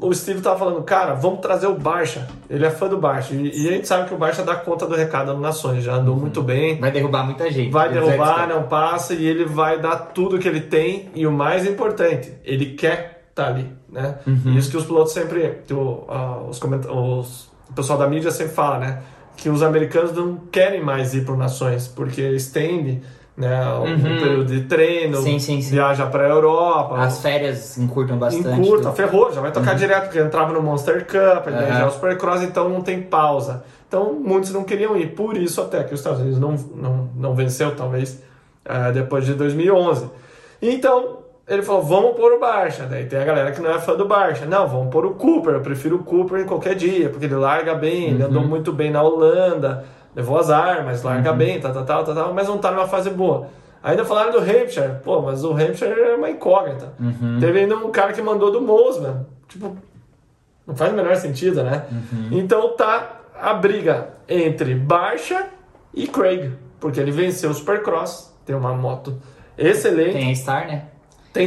o Steve tava falando, cara, vamos trazer o Barça. Ele é fã do Barça. E, e a gente sabe que o Barça dá conta do recado no Nações, já andou uhum. muito bem. Vai derrubar muita gente. Vai derrubar, não passa, e ele vai dar tudo que ele tem. E o mais importante, ele quer estar tá ali, né? Uhum. Isso que os pilotos sempre, o, uh, os, os, o pessoal da mídia sempre fala, né? Que os americanos não querem mais ir para Nações, porque estende né? O, Uhum. período de treino, Sim, sim, sim. viaja pra Europa. As férias encurtam bastante. Encurta, tudo. ferrou, já vai tocar direto, porque entrava no Monster Cup, daí Aham. já é o Supercross, então não tem pausa. Então muitos não queriam ir, por isso até que os Estados Unidos não, não, não venceu, talvez, eh, depois de 2011. Então, ele falou, vamos pôr o Barcha. Daí tem a galera que não é fã do Barcha. Não, vamos pôr o Cooper, eu prefiro o Cooper em qualquer dia, porque ele larga bem, ele andou muito bem na Holanda, levou azar, mas larga bem, tal, tal, tal, tal, tal, mas não tá numa fase boa. Ainda falaram do Hampshire, pô, mas o Hampshire é uma incógnita. Teve ainda um cara que mandou do Mosman, tipo, não faz o menor sentido, né? Então tá a briga entre Barcha e Craig, porque ele venceu o Supercross, tem uma moto excelente, Tem a Star, né?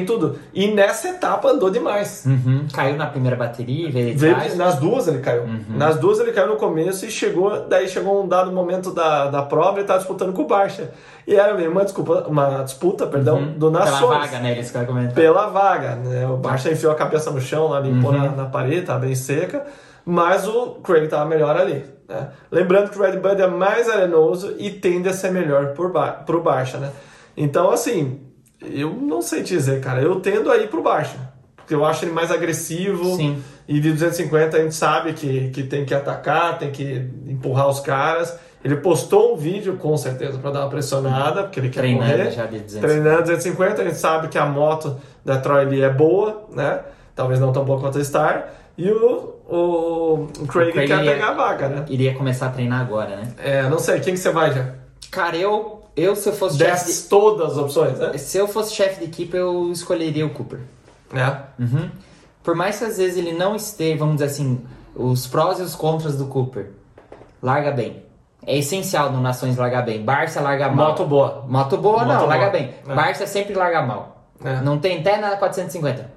Tudo. E nessa etapa andou demais. Uhum. Caiu na primeira bateria, veio de Veio- trás. nas duas ele caiu. Nas duas ele caiu no começo e chegou, daí chegou um dado momento da, da prova e ele tava disputando com o Barcha. E era meio uma, desculpa, uma disputa, perdão, do Pela Nações. vaga, né? Eles pela vaga. Né? O Barça enfiou a cabeça no chão, lá limpou Uhum. na, na parede, tava bem seca, mas o Craig tava melhor ali. Né? Lembrando que o Red Bud é mais arenoso e tende a ser melhor por ba pro Barça, né? Então, assim, eu não sei te dizer, cara. Eu tendo a ir pro Barça. Porque eu acho ele mais agressivo. Sim. E de 250 a gente sabe que, que tem que atacar, tem que empurrar os caras. Ele postou um vídeo, com certeza, para dar uma pressionada, porque ele quer Treinando correr. já de 250. Treinando 250, a gente sabe que a moto da Troy Lee é boa, né? Talvez não tão boa quanto a Star. E o, o, o Craig, O Craig quer ia- pegar a vaga, né? Iria começar a treinar agora, né? É, não sei, quem que você vai já? Cara, eu, eu se eu fosse chefe Desce todas as opções, né? de, se eu fosse chefe de equipe, eu escolheria o Cooper. É. Uhum. Por mais que às vezes ele não esteja, vamos dizer assim, os prós e os contras do Cooper. Larga bem. É essencial no Nações largar bem. Barça larga mal. Moto boa. Moto boa Moto não, boa. larga bem. É. Barça sempre larga mal. É. Não tem até na 450.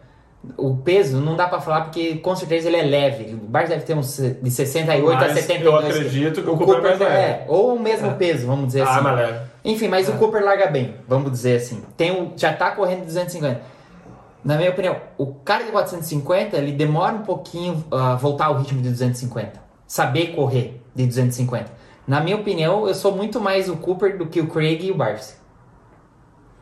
O peso não dá pra falar porque com certeza ele é leve. O Barça deve ter uns de 68 a Mas 72. eu acredito que o Cooper é mais leve. é, ou o mesmo peso, vamos dizer Ah, assim. mas leve. Enfim, mas o Cooper larga bem, vamos dizer assim. Tem um, já tá correndo 250. Na minha opinião, o cara de 450, ele demora um pouquinho a voltar ao ritmo de 250. Saber correr de 250. Na minha opinião, eu sou muito mais o Cooper do que o Craig e o Barnes.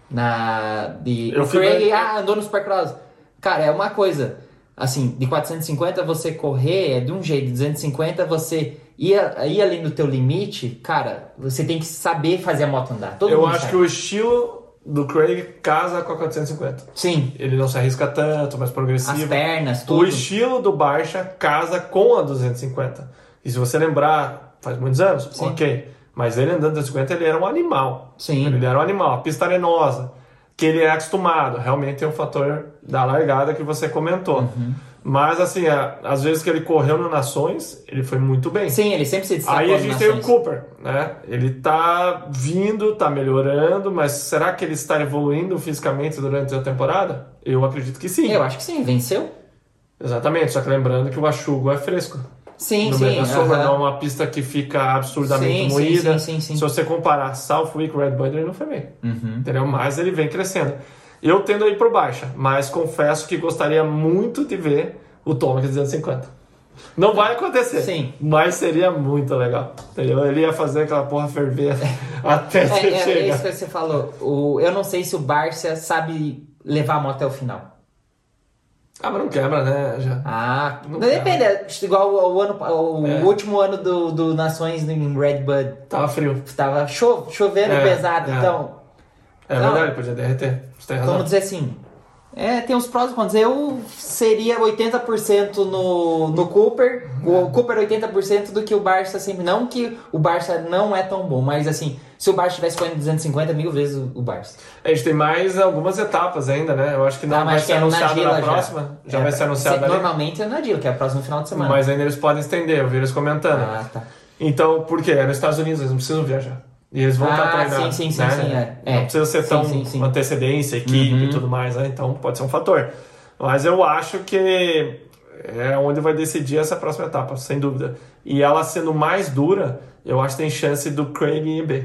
Na, de, Eu o Craig, ah, andou no Supercross. Cara, é uma coisa. Assim, de 450 você correr é de um jeito, de 250 você ir, ir além do teu limite, cara, você tem que saber fazer a moto andar. Todo eu acho sabe. que o estilo do Craig casa com a 450. Sim, Ele não se arrisca tanto, mais as progressivo. pernas, O tudo. estilo do Barça casa com a 250. E se você lembrar, faz muitos anos, Sim. ok. Mas ele andando 250, ele era um animal. Sim. Ele era um animal. A pista arenosa, que ele é acostumado. Realmente tem um fator da largada que você comentou. Uhum. Mas, assim, a- às vezes que ele correu no Nações, ele foi muito bem. Sim, ele sempre se destacou Aí a gente tem o. Cooper, né? Ele tá vindo, tá melhorando, mas será que ele está evoluindo fisicamente durante a temporada? Eu acredito que sim. Eu acho que sim, venceu. Exatamente, só que lembrando que o Achugo é fresco. Sim, no sim. da sombra, aham. não é uma pista que fica absurdamente Sim, sim, moída. sim, sim, sim. Se você comparar Southwick Red Bull, ele não foi bem. Uhum. Entendeu? Mas ele vem crescendo. Eu tendo a ir por baixa, mas confesso que gostaria muito de ver o Tomac 250. Não vai acontecer, Sim. mas seria muito legal. Entendeu? Ele ia fazer aquela porra ferver [LAUGHS] até você É, é, é chegar. isso que você falou. O, eu não sei se o Barça sabe levar a moto até o final. Ah, mas não quebra, né? Já. Ah, Não depende. é Igual o, ano, o É. último ano do, do Nações em Red Bud. Tava frio. Tava cho, chovendo É, pesado, é. então É Não. verdade, podia derreter. Você tem razão. Vamos dizer assim. É, tem uns prós e contras. Eu seria 80% no, no Cooper, o Cooper 80% do que o Barça sempre. Não que o Barça não é tão bom, mas assim, se o Barça tivesse correndo 250 mil vezes o, o Barça. A gente tem mais algumas etapas ainda, né? Eu acho que não Ah, vai ser é anunciado na já. próxima. Já, É, vai ser anunciado se- ali. Normalmente é na Dila, que é o próximo final de semana. Mas ainda eles podem estender, eu vi eles comentando. Ah, tá. Então, por quê? É nos Estados Unidos, eles não precisam viajar. E eles vão Ah, estar treinando. sim, sim, sim, né? sim, é. É. Não precisa ser Sim, tão sim, sim. antecedência, equipe Uhum. e tudo mais, né? Então pode ser um fator. Mas eu acho que é onde vai decidir essa próxima etapa, sem dúvida. E ela sendo mais dura, eu acho que tem chance do Craig ir B.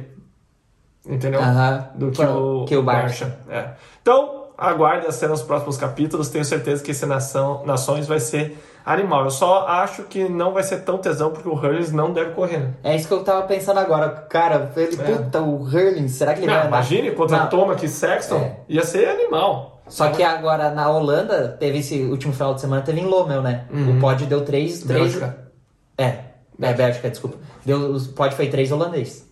Entendeu? Aham. Do que o, que o Barça. É. Então, aguardem as cenas nos próximos capítulos. Tenho certeza que esse Nação, Nações vai ser animal. Eu só acho que não vai ser tão tesão porque o Hurlings não deve correr. Né? É isso que eu tava pensando agora. Cara, ele, É. puta, o Hurling, será que ele Não, vai andar? imagine contra Não. Thomas e Sexton. É. Ia ser animal. Só que agora na Holanda, teve esse último final de semana, teve em Lommel, né? Uhum. O pod deu três. três Bélgica. É, é, Bélgica, desculpa. Deu, o pod foi três holandês.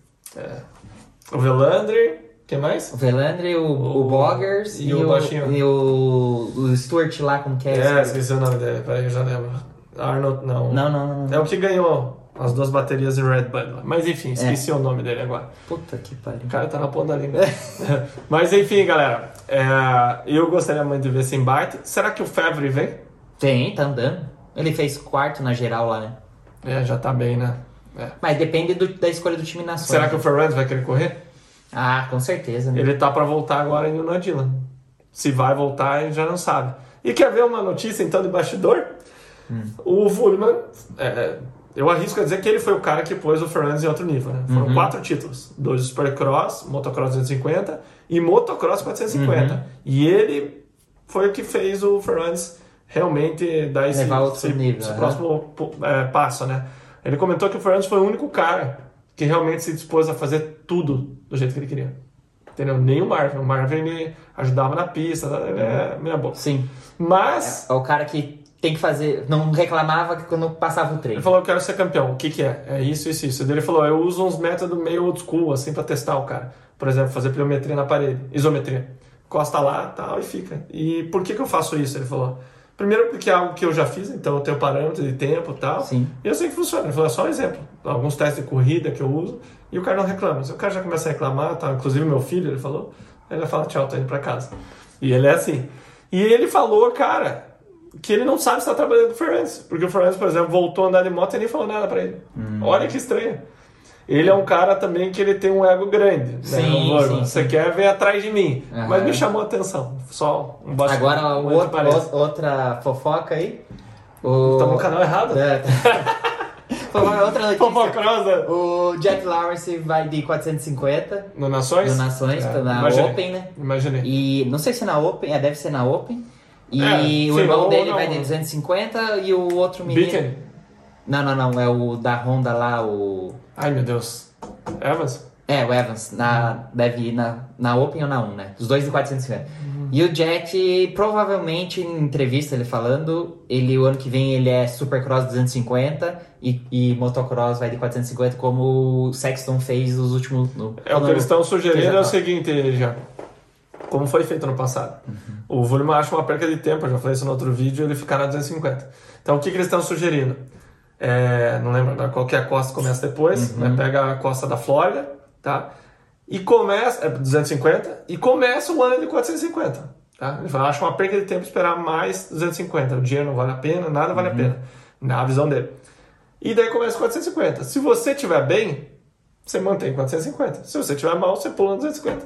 O Velandre. Quem mais? O Velandre, o, o, O- Boggers e e, o baixinho. e o, o Stuart lá, como que é? É, esqueci o nome dele. Peraí, eu já lembro. Arnold, não. Não, não, não. não. É o que ganhou as duas baterias em Red Bull. Mas enfim, esqueci o nome dele agora. Puta que pariu. O cara tá na ponta da língua. [LAUGHS] Mas enfim, galera. é, eu gostaria muito de ver esse embate. Será que o Fevre vem? Tem, tá andando. Ele fez quarto na geral lá, né? É, já tá bem, né? É. Mas depende do- da escolha do time nacional. Será que o Ferrand vai querer correr? Ah, com certeza, né? Ele tá pra voltar agora na Dylan. Se vai voltar, ele já não sabe. E quer ver uma notícia então de bastidor? O Fulman, é, eu arrisco a dizer que ele foi o cara que pôs o Fernandes em outro nível. Né? Foram quatro títulos: dois Supercross, Motocross 250 e Motocross 450. E ele foi o que fez o Fernandes realmente dar esse, esse- nível, esse próximo é, passo. Né? Ele comentou que o Fernandes foi o único cara que realmente se dispôs a fazer tudo do jeito que ele queria. Entendeu? Nem o Marvin. O Marvin ele ajudava na pista, ele é meia boca. Sim. Mas É o cara que tem que fazer. Não reclamava que quando passava o treino. ele falou: Eu quero ser campeão. O que, que é? É isso, isso, isso. Ele falou: Eu uso uns métodos meio old school, assim, pra testar o cara. Por exemplo, fazer pliometria na parede, isometria. Costa lá tal e fica. E por que, que eu faço isso? Ele falou: Primeiro, porque é algo que eu já fiz, então eu tenho parâmetro de tempo e tal. Sim. E eu sei que funciona. Ele falou: É só um exemplo. Alguns testes de corrida que eu uso e o cara não reclama. Se o cara já começa a reclamar, tá? inclusive meu filho, ele falou: Ele vai falar: Tchau, tô indo pra casa. E ele é assim. E ele falou, cara, que ele não sabe se está trabalhando com o. Porque o Fernandes, por exemplo, voltou a andar de moto e nem falou nada pra ele. Hum. Olha que estranho. Ele é um cara também que ele tem um ego grande. né? Sim, vou, sim, Você sim. quer ver atrás de mim. Aham. Mas me chamou a atenção. Só um bastidor. Agora, o muito outro- parece. o- outra fofoca aí. O... Estamos no canal errado. É. [LAUGHS] Outra notícia. Fofocrosa. O Jack Lawrence vai de 450 No Nações? no Nações, É, na imaginei. Open, né? Imaginei. E não sei se é na Open, é, deve ser na Open. E É, o sim, irmão dele não. vai de 250 e o outro menino. Beacon. Não, não, não. É o da Honda lá, o. Ai, meu Deus. Evans? É, o Evans. Na, deve ir na, na Open ou na 1, né? Os dois de 450. E o Jack, provavelmente, em entrevista ele falando, ele o ano que vem ele é Supercross 250 e, e Motocross vai de 450, como o Sexton fez os últimos. No, É o que eles estão sugerindo é o seguinte, já. Como foi feito no passado. O Vulman acha uma perca de tempo, eu já falei isso no outro vídeo, ele ficar na 250. Então o que, que eles estão sugerindo? É, não lembro qual que é a costa começa depois, né? pega a costa da Flórida, tá? E começa, é 250, e começa o ano de 450. Tá? Ele fala, acha uma perca de tempo esperar mais 250. O dinheiro não vale a pena, nada vale a pena. Na visão dele. E daí começa 450. Se você estiver bem, você mantém 450. Se você estiver mal, você pula no 250.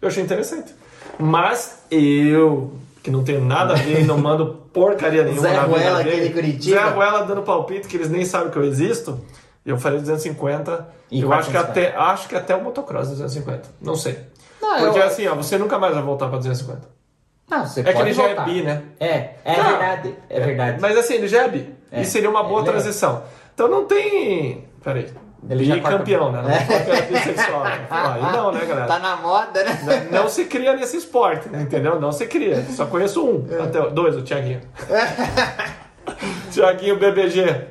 Eu achei interessante. Mas eu, que não tenho nada a ver e não mando porcaria nenhuma Zé na vida Ruela, dele, aquele Curitiba. Zé Ruela dando palpite que eles nem sabem que eu existo, eu falei 250. E eu acho que, 450. até, acho que até o motocross é 250. Não sei. Não, Porque eu- assim, ó, você nunca mais vai voltar pra 250. Não, você É que pode ele já voltar. é bi, né? É, é Não. verdade. É, verdade. Mas assim, ele já é bi. É. E seria uma boa Ele é. transição. Então não tem. Peraí. Ele já Bi corta- campeão, né? Não É. bissexual. Né? Aí não, né, galera? Tá na moda, né? Não se cria nesse esporte, né? entendeu? Não se cria. Só conheço um, É. até dois, o Thiaguinho. [LAUGHS] Thiaguinho BBG.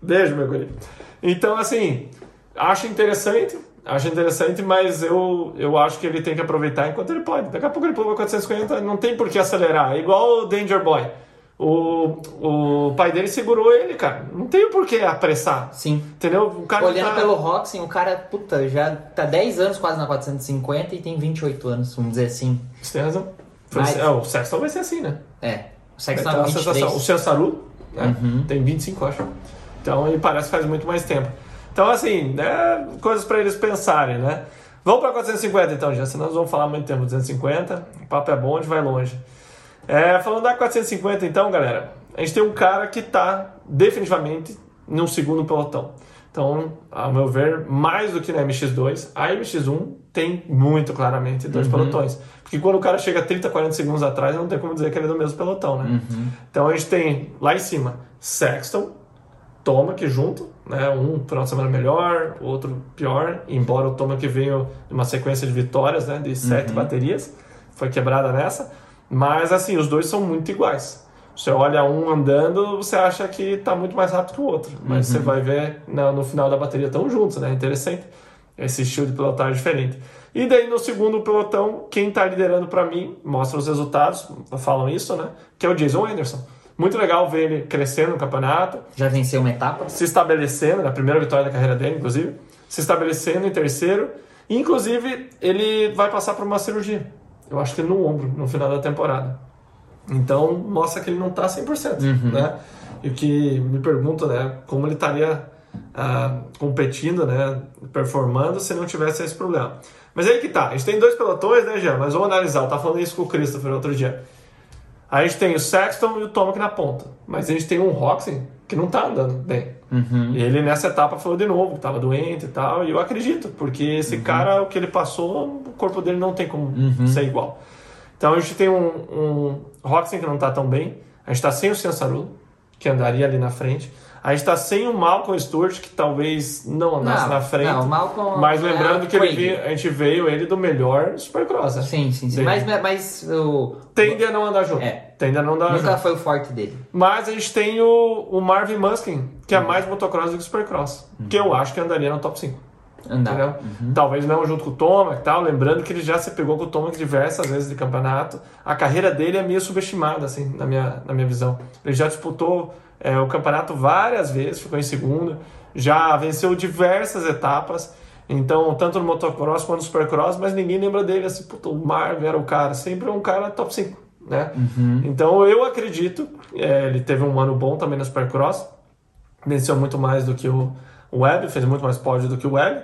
Beijo, meu guri. Então, assim, acho interessante, acho interessante, mas eu, eu acho que ele tem que aproveitar enquanto ele pode. Daqui a pouco ele pula 450, não tem por que acelerar. É igual o Danger Boy. O, o pai dele segurou ele, cara. Não tem por que apressar. Sim. Entendeu? O cara Olhando tá... pelo Roxen, o cara, puta, já tá 10 anos quase na 450 e tem 28 anos, vamos dizer assim. Você tem razão. Mas- é, o Sexton vai ser assim, né? É. O Sexton tá 23. sensação. O Sensaru né? Uhum. tem 25, acho. Então ele parece que faz muito mais tempo. Então, assim, né, coisas para eles pensarem, né? Vamos para 450 então, já, senão nós vamos falar muito tempo. 250, o papo é bom, a gente vai longe. É, falando da 450 então, galera, a gente tem um cara que está definitivamente no segundo pelotão. Então, ao meu ver, mais do que na MX2, a MX1 tem muito claramente dois Uhum. pelotões. Porque quando o cara chega 30, 40 segundos atrás, não tem como dizer que ele é do mesmo pelotão, né? Uhum. Então a gente tem lá em cima Sexton, Tomac junto, né? Um final de semana melhor, outro pior, embora o Tomac veio de uma sequência de vitórias, né? De sete baterias, foi quebrada nessa. Mas assim, os dois são muito iguais. Você olha um andando, você acha que está muito mais rápido que o outro, mas você vai ver no, no final da bateria estão juntos, né? Interessante esse estilo de pilotagem diferente. E daí no segundo pelotão, quem está liderando para mim, mostra os resultados, falam isso, né? Que é o Jason Anderson. Muito legal ver ele crescendo no campeonato, Já venceu uma etapa? se estabelecendo, na primeira vitória da carreira dele, inclusive, se estabelecendo em terceiro. E, inclusive, ele vai passar por uma cirurgia. Eu acho que no ombro, no final da temporada. Então, mostra que ele não está 100%, né? E o que me pergunto, né, como ele estaria ah, competindo, né, performando se não tivesse esse problema. Mas aí que tá, a gente tem dois pelotões, né, Jean? Mas vamos analisar, eu tava falando isso com o Christopher outro dia. A gente tem o Sexton e o Tomac na ponta. Mas a gente tem um Roxy que não tá andando bem. E ele nessa etapa falou de novo que tava doente e tal. E eu acredito, porque esse cara, o que ele passou, o corpo dele não tem como ser igual. Então a gente tem um, um Roxy que não tá tão bem. A gente tá sem o Sensarulo, que andaria ali na frente. A gente tá sem o Malcolm Stewart, que talvez não andasse Não, na frente. não, o Malcolm mas é lembrando que ele a gente veio ele do melhor Supercross. né? Sim, sim, sim. Mas, mas o. Tende a não andar junto. É. Tende a não andar Nunca junto. foi o forte dele. Mas a gente tem o, o Marvin Muskin, que Uhum. é mais motocross do que Supercross. Que eu acho que andaria no top 5. Andar. Entendeu? Talvez não junto com o Tomac e tal. Lembrando que ele já se pegou com o Tomac diversas vezes de campeonato. A carreira dele é meio subestimada, assim, na minha, na minha visão. Ele já disputou é, o campeonato várias vezes, ficou em segundo. Já venceu diversas etapas. Então, tanto no motocross quanto no supercross, mas ninguém lembra dele. Assim, puta, o Marvin era o cara. Sempre um cara top 5, né? Então, eu acredito. é, ele teve um ano bom também no supercross venceu muito mais do que o Web, fez muito mais pódio do que o Web,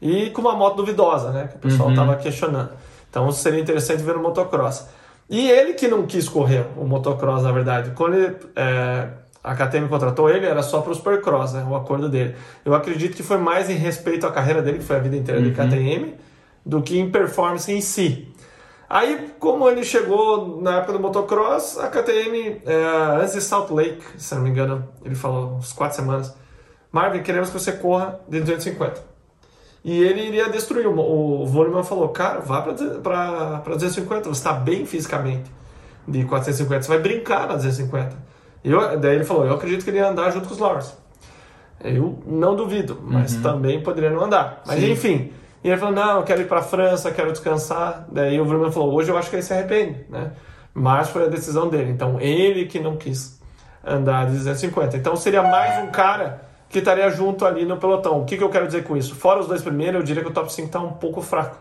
e com uma moto duvidosa, né? Que o pessoal estava questionando. Então seria interessante ver no motocross. E ele que não quis correr o motocross, na verdade. Quando ele, é, a KTM contratou ele, era só para o Supercross, né? O acordo dele. Eu acredito que foi mais em respeito à carreira dele, que foi a vida inteira de KTM, do que em performance em si. Aí, como ele chegou na época do motocross, a KTM, é, antes de Salt Lake, se não me engano, ele falou uns quatro semanas, Marvin, queremos que você corra de 250. E ele iria destruir. O, o falou, cara, vá para 250, você está bem fisicamente de 450, você vai brincar na 250. E eu, daí ele falou, eu acredito que ele ia andar junto com os Lawrence. Eu não duvido, mas também poderia não andar. Mas Sim. enfim. E ele falou, não, eu quero ir para França, quero descansar. Daí o Voluman falou, hoje eu acho que ele se arrepende, né? Mas foi a decisão dele. Então ele que não quis andar de 250. Então seria mais um cara que estaria junto ali no pelotão. O que, que eu quero dizer com isso? Fora os dois primeiros, eu diria que o top 5 está um pouco fraco.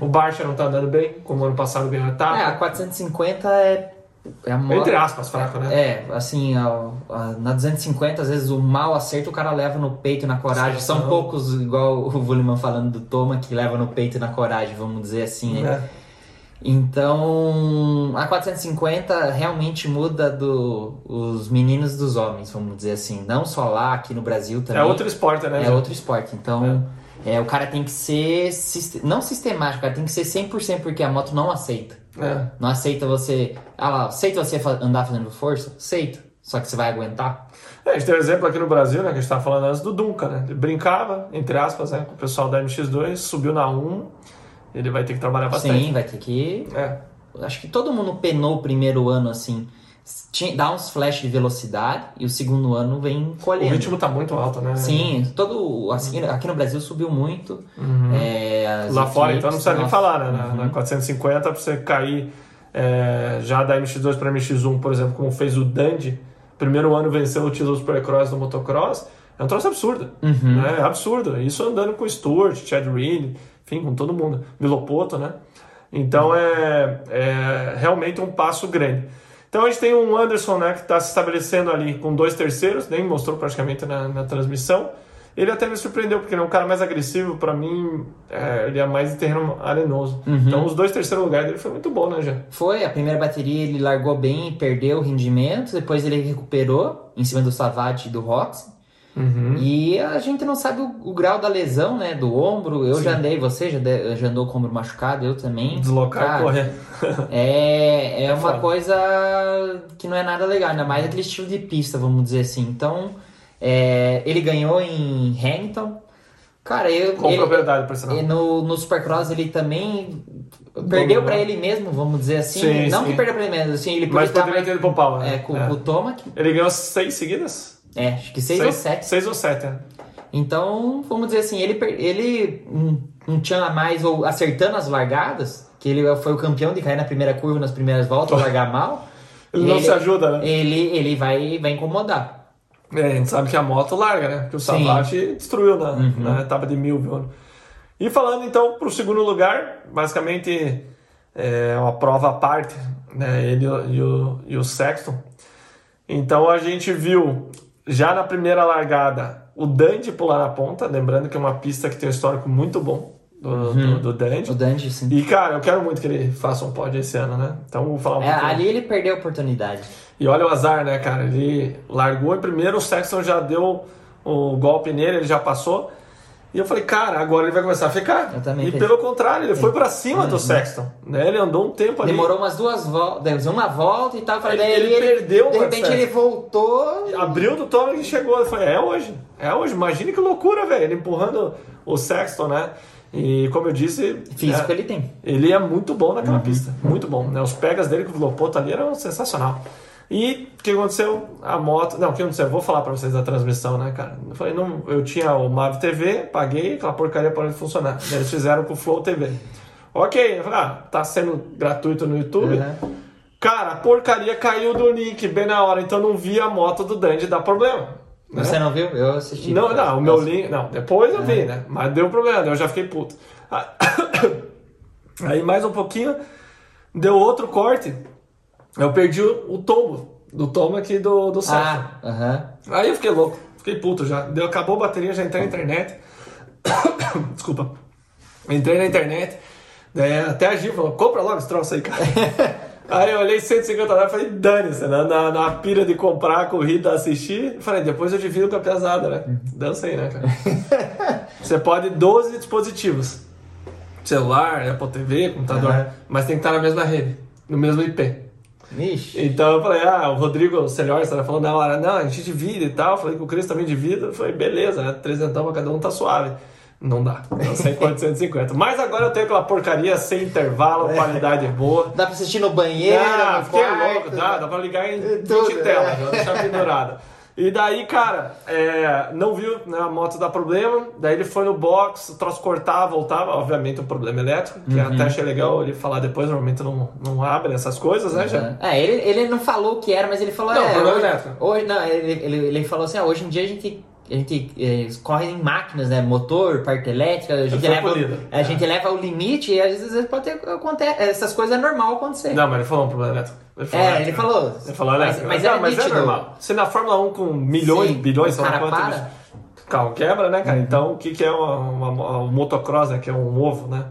O Barcia não está andando bem, como ano passado ganhou a etapa. É, a 450 é. É Entre aspas, fraco, né? É, assim, a- a- na 250, às vezes o mau acerto o cara leva no peito e na coragem. São poucos, igual o Vuliman falando do Toma, que leva no peito e na coragem, vamos dizer assim, né? É. Então, a 450 realmente muda do, os meninos dos homens, vamos dizer assim. Não só lá, aqui no Brasil também. É outro esporte, né? É Jean? outro esporte. Então, é. o cara tem que ser. Não sistemático, o cara tem que ser 100% porque a moto não aceita. É. Não aceita você. Ah lá, aceita você andar fazendo força? Aceita. Só que você vai aguentar? É, a gente tem um exemplo aqui no Brasil, né, que a gente estava falando antes do Dunca, né? Ele brincava, entre aspas, né, com o pessoal da MX2, subiu na 1, ele vai ter que trabalhar bastante. Sim, vai ter que. É. Acho que todo mundo penou o primeiro ano assim. Dá uns flash de velocidade e o segundo ano vem O colhendo. ritmo tá muito alto, né? Sim, todo. Assim, aqui no Brasil subiu muito. É, Uhum. Lá fora, então não precisa nem nossa. falar, né? Na, na 450, pra você cair é, já da MX2 para MX1, por exemplo, como fez o Dandy, primeiro ano venceu o título Supercross do motocross, é um troço absurdo. Uhum. Né? É absurdo. Isso andando com o Stewart, Chad Reed, enfim, com todo mundo. Vilopoto, né? Então é, é realmente um passo grande. Então a gente tem um Anderson né, que está se estabelecendo ali com dois terceiros, nem mostrou praticamente na, na transmissão. Ele até me surpreendeu, porque ele é um cara mais agressivo, para mim, é, ele é mais de terreno arenoso. Então os dois terceiros lugares dele foi muito bom, né, Jean? Foi, a primeira bateria ele largou bem perdeu o rendimento, depois ele recuperou em cima do Savate e do Rox. Uhum. E a gente não sabe o, o grau da lesão, né? Do ombro. Eu já andei, você já, de- já andou com o ombro machucado, eu também. Deslocar Cara, e correr. É, [LAUGHS] é uma foda. coisa que não é nada legal, ainda mais aquele estilo de pista, vamos dizer assim. Então, é, ele ganhou em Hamilton. Cara, eu, Com ele, propriedade, por sinal. e no, no Supercross ele também perdeu pra ele mesmo, vamos dizer assim. Sim, não sim. que perdeu pra ele mesmo, assim, ele Mas poderia ter ido pro pau, né? é, com, É. o Tomac. Ele ganhou seis seguidas? É, acho que seis, ou sete. Seis ou sete, é. Então, vamos dizer assim, ele, ele um, um tchan a mais ou acertando as largadas, que ele foi o campeão de cair na primeira curva, nas primeiras voltas, largar mal. [LAUGHS] Ele não se ajuda, né? Ele, ele vai, vai incomodar. É, a gente sabe que a moto larga, né? Porque o Sim. Savate destruiu na, Uhum. na etapa de mil, viu? E falando então pro segundo lugar, basicamente é uma prova à parte, né? Ele e o- e o, e o Sexton. Então a gente viu já na primeira largada o Dandy pular na ponta, lembrando que é uma pista que tem um histórico muito bom do, do, do Dandy. Uhum. O Dandy, sim. E cara, eu quero muito que ele faça um pódio esse ano, né? Então vou falar um É, pouquinho. ali ele perdeu a oportunidade. E olha o azar, né, cara? Ele largou em primeiro, o Sexton já deu o golpe nele, ele já passou. E eu falei, cara, agora ele vai começar a ficar. Eu também e pelo contrário, ele foi pra cima do Sexton. Né? Ele andou um tempo ali. Demorou umas duas voltas, uma volta e tal. Falei, Ele- daí ele perdeu De repente ele voltou. Abriu do Tommy e chegou. Eu falei, é hoje. É hoje. Imagine que loucura, velho. Ele empurrando o Sexton, né? E como eu disse. Físico é, ele tem. Ele é muito bom Uhum. naquela pista, muito bom. Né? Os pegas dele com o Lopoto ali eram sensacional. E o que aconteceu? A moto. Não, o que aconteceu? Eu vou falar pra vocês da transmissão, né, cara? Eu falei, não, eu tinha o Mav TV, paguei, aquela porcaria parou de funcionar. Eles fizeram com o Flow TV. Ok, eu falei, ah, tá sendo gratuito no YouTube. Uhum. Cara, a porcaria caiu do link bem na hora, então eu não vi a moto do Dandy dar problema. né? Você não viu? Eu assisti. Não, não, o meu link. Não, depois eu vi, né? Mas deu problema, eu já fiquei puto. [COUGHS] Aí mais um pouquinho, deu outro corte. Eu perdi o, o tombo do tombo aqui do, do Sérgio. Ah, aham. Aí eu fiquei louco, fiquei puto já. Deu, acabou a bateria, já entrei na internet. [COUGHS] Desculpa. Entrei na internet. Daí até a Gil falou: compra logo esse troço aí, cara. [LAUGHS] aí eu olhei 150 dólares e falei: dane-se, né? na, na pira de comprar corrida, assistir. Falei: depois eu divido com a pesada, né? Dancei, né, cara? [LAUGHS] Você pode 12 dispositivos: celular, Apple TV, computador, Aham. mas tem que estar na mesma rede, no mesmo IP. Vixe. Então eu falei, ah, o Rodrigo Celhor estava falando na hora, não, a gente divide e tal. Eu falei que o Cris também divide. Eu falei, beleza, né? Trezentão pra cada um tá suave. Não dá, não quanto 150. Mas agora eu tenho aquela porcaria sem intervalo, qualidade boa. Dá pra assistir no banheiro, Ah, no fiquei quarto. louco, dá, dá pra ligar em Tudo, 20 telas, é. deixar pendurada. [LAUGHS] E daí, cara, é, não viu né, a moto dar problema, daí ele foi no box, o troço cortava, voltava, obviamente um problema elétrico, que Uhum. até achei legal ele falar depois, normalmente não, não abre essas coisas, né, já? É, ele, ele não falou o que era, mas ele falou. Não, é, problema hoje, elétrico. hoje, não, ele, ele, ele falou assim: ah, hoje em dia a gente, a gente é, corre em máquinas, né? Motor, parte elétrica, a gente, foi leva, polido. a gente leva o limite e às vezes pode ter, acontece, essas coisas é normal acontecer. Não, mas ele falou um problema elétrico. Ele falou É, elétrico. ele falou. Ele falou Mas- elétrico. mas Não, era mas é normal. Se na Fórmula 1 com milhões, Sim, bilhões, sei lá para. Uhum. carro quebra, né, cara? Então, o que, que é uma, uma- uma- um motocross, né? Que é um ovo, né?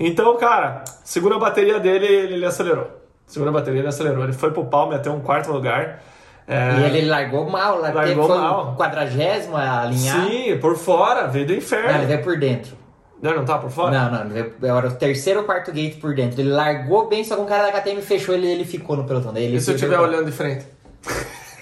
Então, cara, segura a bateria dele ele, ele acelerou. Segura a bateria ele acelerou. Ele foi pro palme até um quarto lugar. É, E ele largou mal, Largou foi mal. o quadragésimo a alinhar. Sim, por fora, veio do Não, ele inferno. veio por dentro. Não, não tá por fora? Não, não, ele veio, era o terceiro ou quarto gate por dentro. Ele largou bem, só que o cara da KTM fechou ele ele ficou no pelotão. Daí ele E se eu estiver olhando de frente?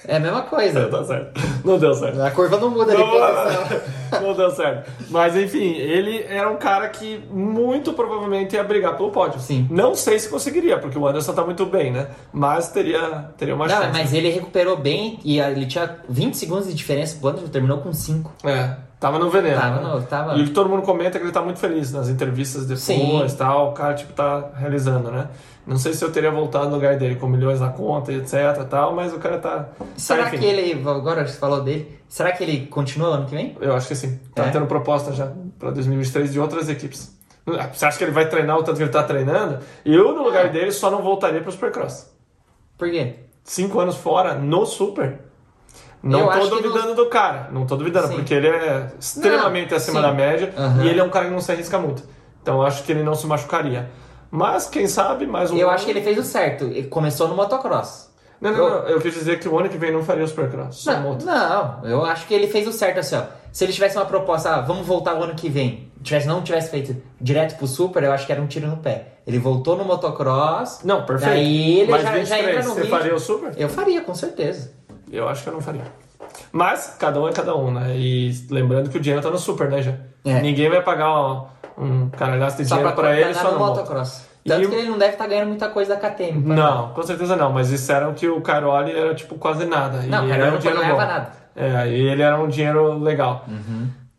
É a mesma Não, coisa. tá certo. Não deu certo. A curva não muda de Não, posição. [LAUGHS] não deu certo. Mas enfim, ele era um cara que muito provavelmente ia brigar pelo pódio. Sim. Não sei se conseguiria, porque o Anderson tá muito bem, né? Mas teria, teria uma Não, chance. mas ele recuperou bem e ele tinha 20 segundos de diferença. O Anderson terminou com 5. É, tava no veneno. Tava né? no- tava- E o que todo mundo comenta é que ele tá muito feliz nas entrevistas depois e tal. O cara, tipo, tá realizando, né? Não sei se eu teria voltado no lugar dele com milhões na conta e etc e tal, mas o cara tá... Será tá, que ele, agora você falou dele, será que ele continua ano que vem? Eu acho que sim. Tá É? tendo proposta já pra 2023 de outras equipes. Você acha que ele vai treinar o tanto que ele tá treinando? Eu, no lugar dele, só não voltaria pro Supercross. Por quê? Cinco anos fora, no Super. Não Eu tô duvidando do cara. Não tô duvidando, Sim. porque ele é extremamente Não, acima sim. da média Aham. e ele é um cara que não se arrisca muito. Então eu acho que ele não se machucaria. Mas, quem sabe, mais um Eu ano- acho que ele fez o certo. Ele começou no motocross. Não, não, não. Eu quis dizer que o ano que vem não faria o Supercross. Não, não, eu acho que ele fez o certo assim, ó. Se ele tivesse uma proposta, ah, vamos voltar o ano que vem, tivesse, não tivesse feito direto pro Super, eu acho que era um tiro no pé. Ele voltou no motocross. Não, perfeito. Daí ele Mas já, já 23, entra no você ritmo. faria o Super? Eu faria, com certeza. Eu acho que eu não faria. Mas cada um é cada um, né? E lembrando que o dinheiro tá no Super, né, já? É. Ninguém vai pagar ó, um caralhaço de Só dinheiro pra, pra ele só no no moto. motocross. Tanto E- que ele não deve estar ganhando muita coisa da KTM. Não, com certeza não. Mas disseram que o Caroli era tipo quase nada. Não, e era um não dinheiro ganhava bom. nada. É, e ele era um dinheiro legal.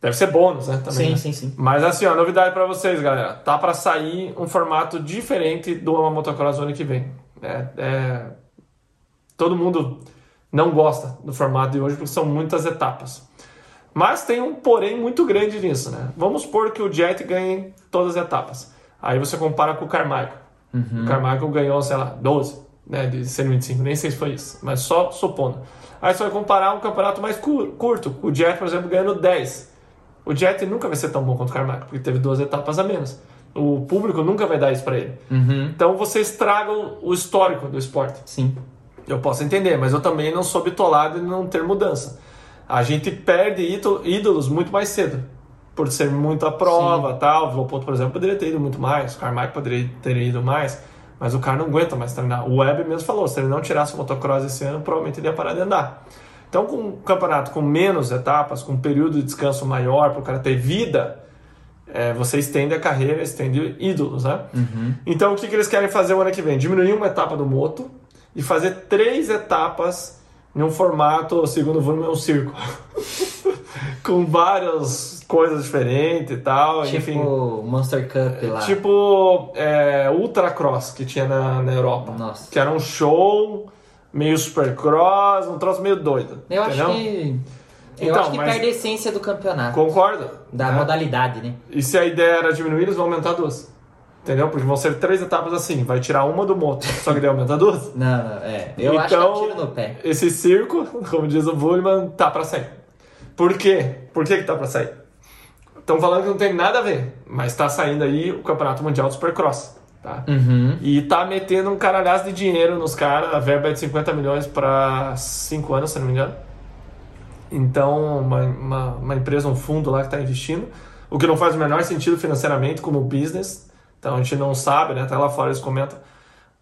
Deve ser bônus, né? Também, Sim, né? sim, sim. Mas assim, ó, novidade pra vocês, galera. Tá pra sair um formato diferente do Ama Motocross ano que vem. É, é- Todo mundo não gosta do formato de hoje porque são muitas etapas. Mas tem um porém muito grande nisso, né? Vamos supor que o Jet ganhe todas as etapas. Aí você compara com o Carmichael. O Carmichael ganhou, sei lá, 12, né, de 125, nem sei se foi isso, mas só supondo. Aí você vai comparar um campeonato mais cu- curto, o Jet, por exemplo, ganhando 10. O Jet nunca vai ser tão bom quanto o Carmichael, porque teve duas etapas a menos. O público nunca vai dar isso pra ele. Então você estraga o histórico do esporte. Sim. Eu posso entender, mas eu também não sou bitolado em não ter mudança. A gente perde ídolo- ídolos muito mais cedo. Por ser muito à prova tal. O Lopoto, por exemplo, poderia ter ido muito mais. O Carmichael poderia ter ido mais. Mas o cara não aguenta mais treinar. O Web mesmo falou, se ele não tirasse o motocross esse ano, provavelmente ele ia parar de andar. Então, com um campeonato com menos etapas, com um período de descanso maior, para o cara ter vida, é, você estende a carreira, estende ídolos, né? Então, o que, que eles querem fazer o ano que vem? Diminuir uma etapa do moto e fazer três etapas em um formato, segundo o volume, é um circo. [LAUGHS] Com várias coisas diferentes e tal, Tipo enfim. Monster Cup lá. Tipo é, Ultracross que tinha na, na Europa. Nossa. Que era um show meio supercross, um troço meio doido. eu entendeu? acho que. Eu Então, acho que perde a essência do campeonato. Concorda? Da Né? modalidade, né? E se a ideia era diminuir, eles vão aumentar duas. Entendeu? Porque vão ser três etapas assim. Vai tirar uma do moto, só que daí aumenta duas. [LAUGHS] Não, não, é. Eu acho que é um tiro no pé. Esse circo, como diz o Bullman, tá pra sair. Por quê? Por que, que tá pra sair? Estão falando que não tem nada a ver, mas tá saindo aí o Campeonato Mundial de Supercross. Tá? Uhum. E tá metendo um caralhaço de dinheiro nos caras. A verba é de 50 milhões para 5 anos, se não me engano. Então, uma, uma, uma empresa, um fundo lá que está investindo. O que não faz o menor sentido financeiramente como business. Então, a gente não sabe, né? Até lá fora eles comentam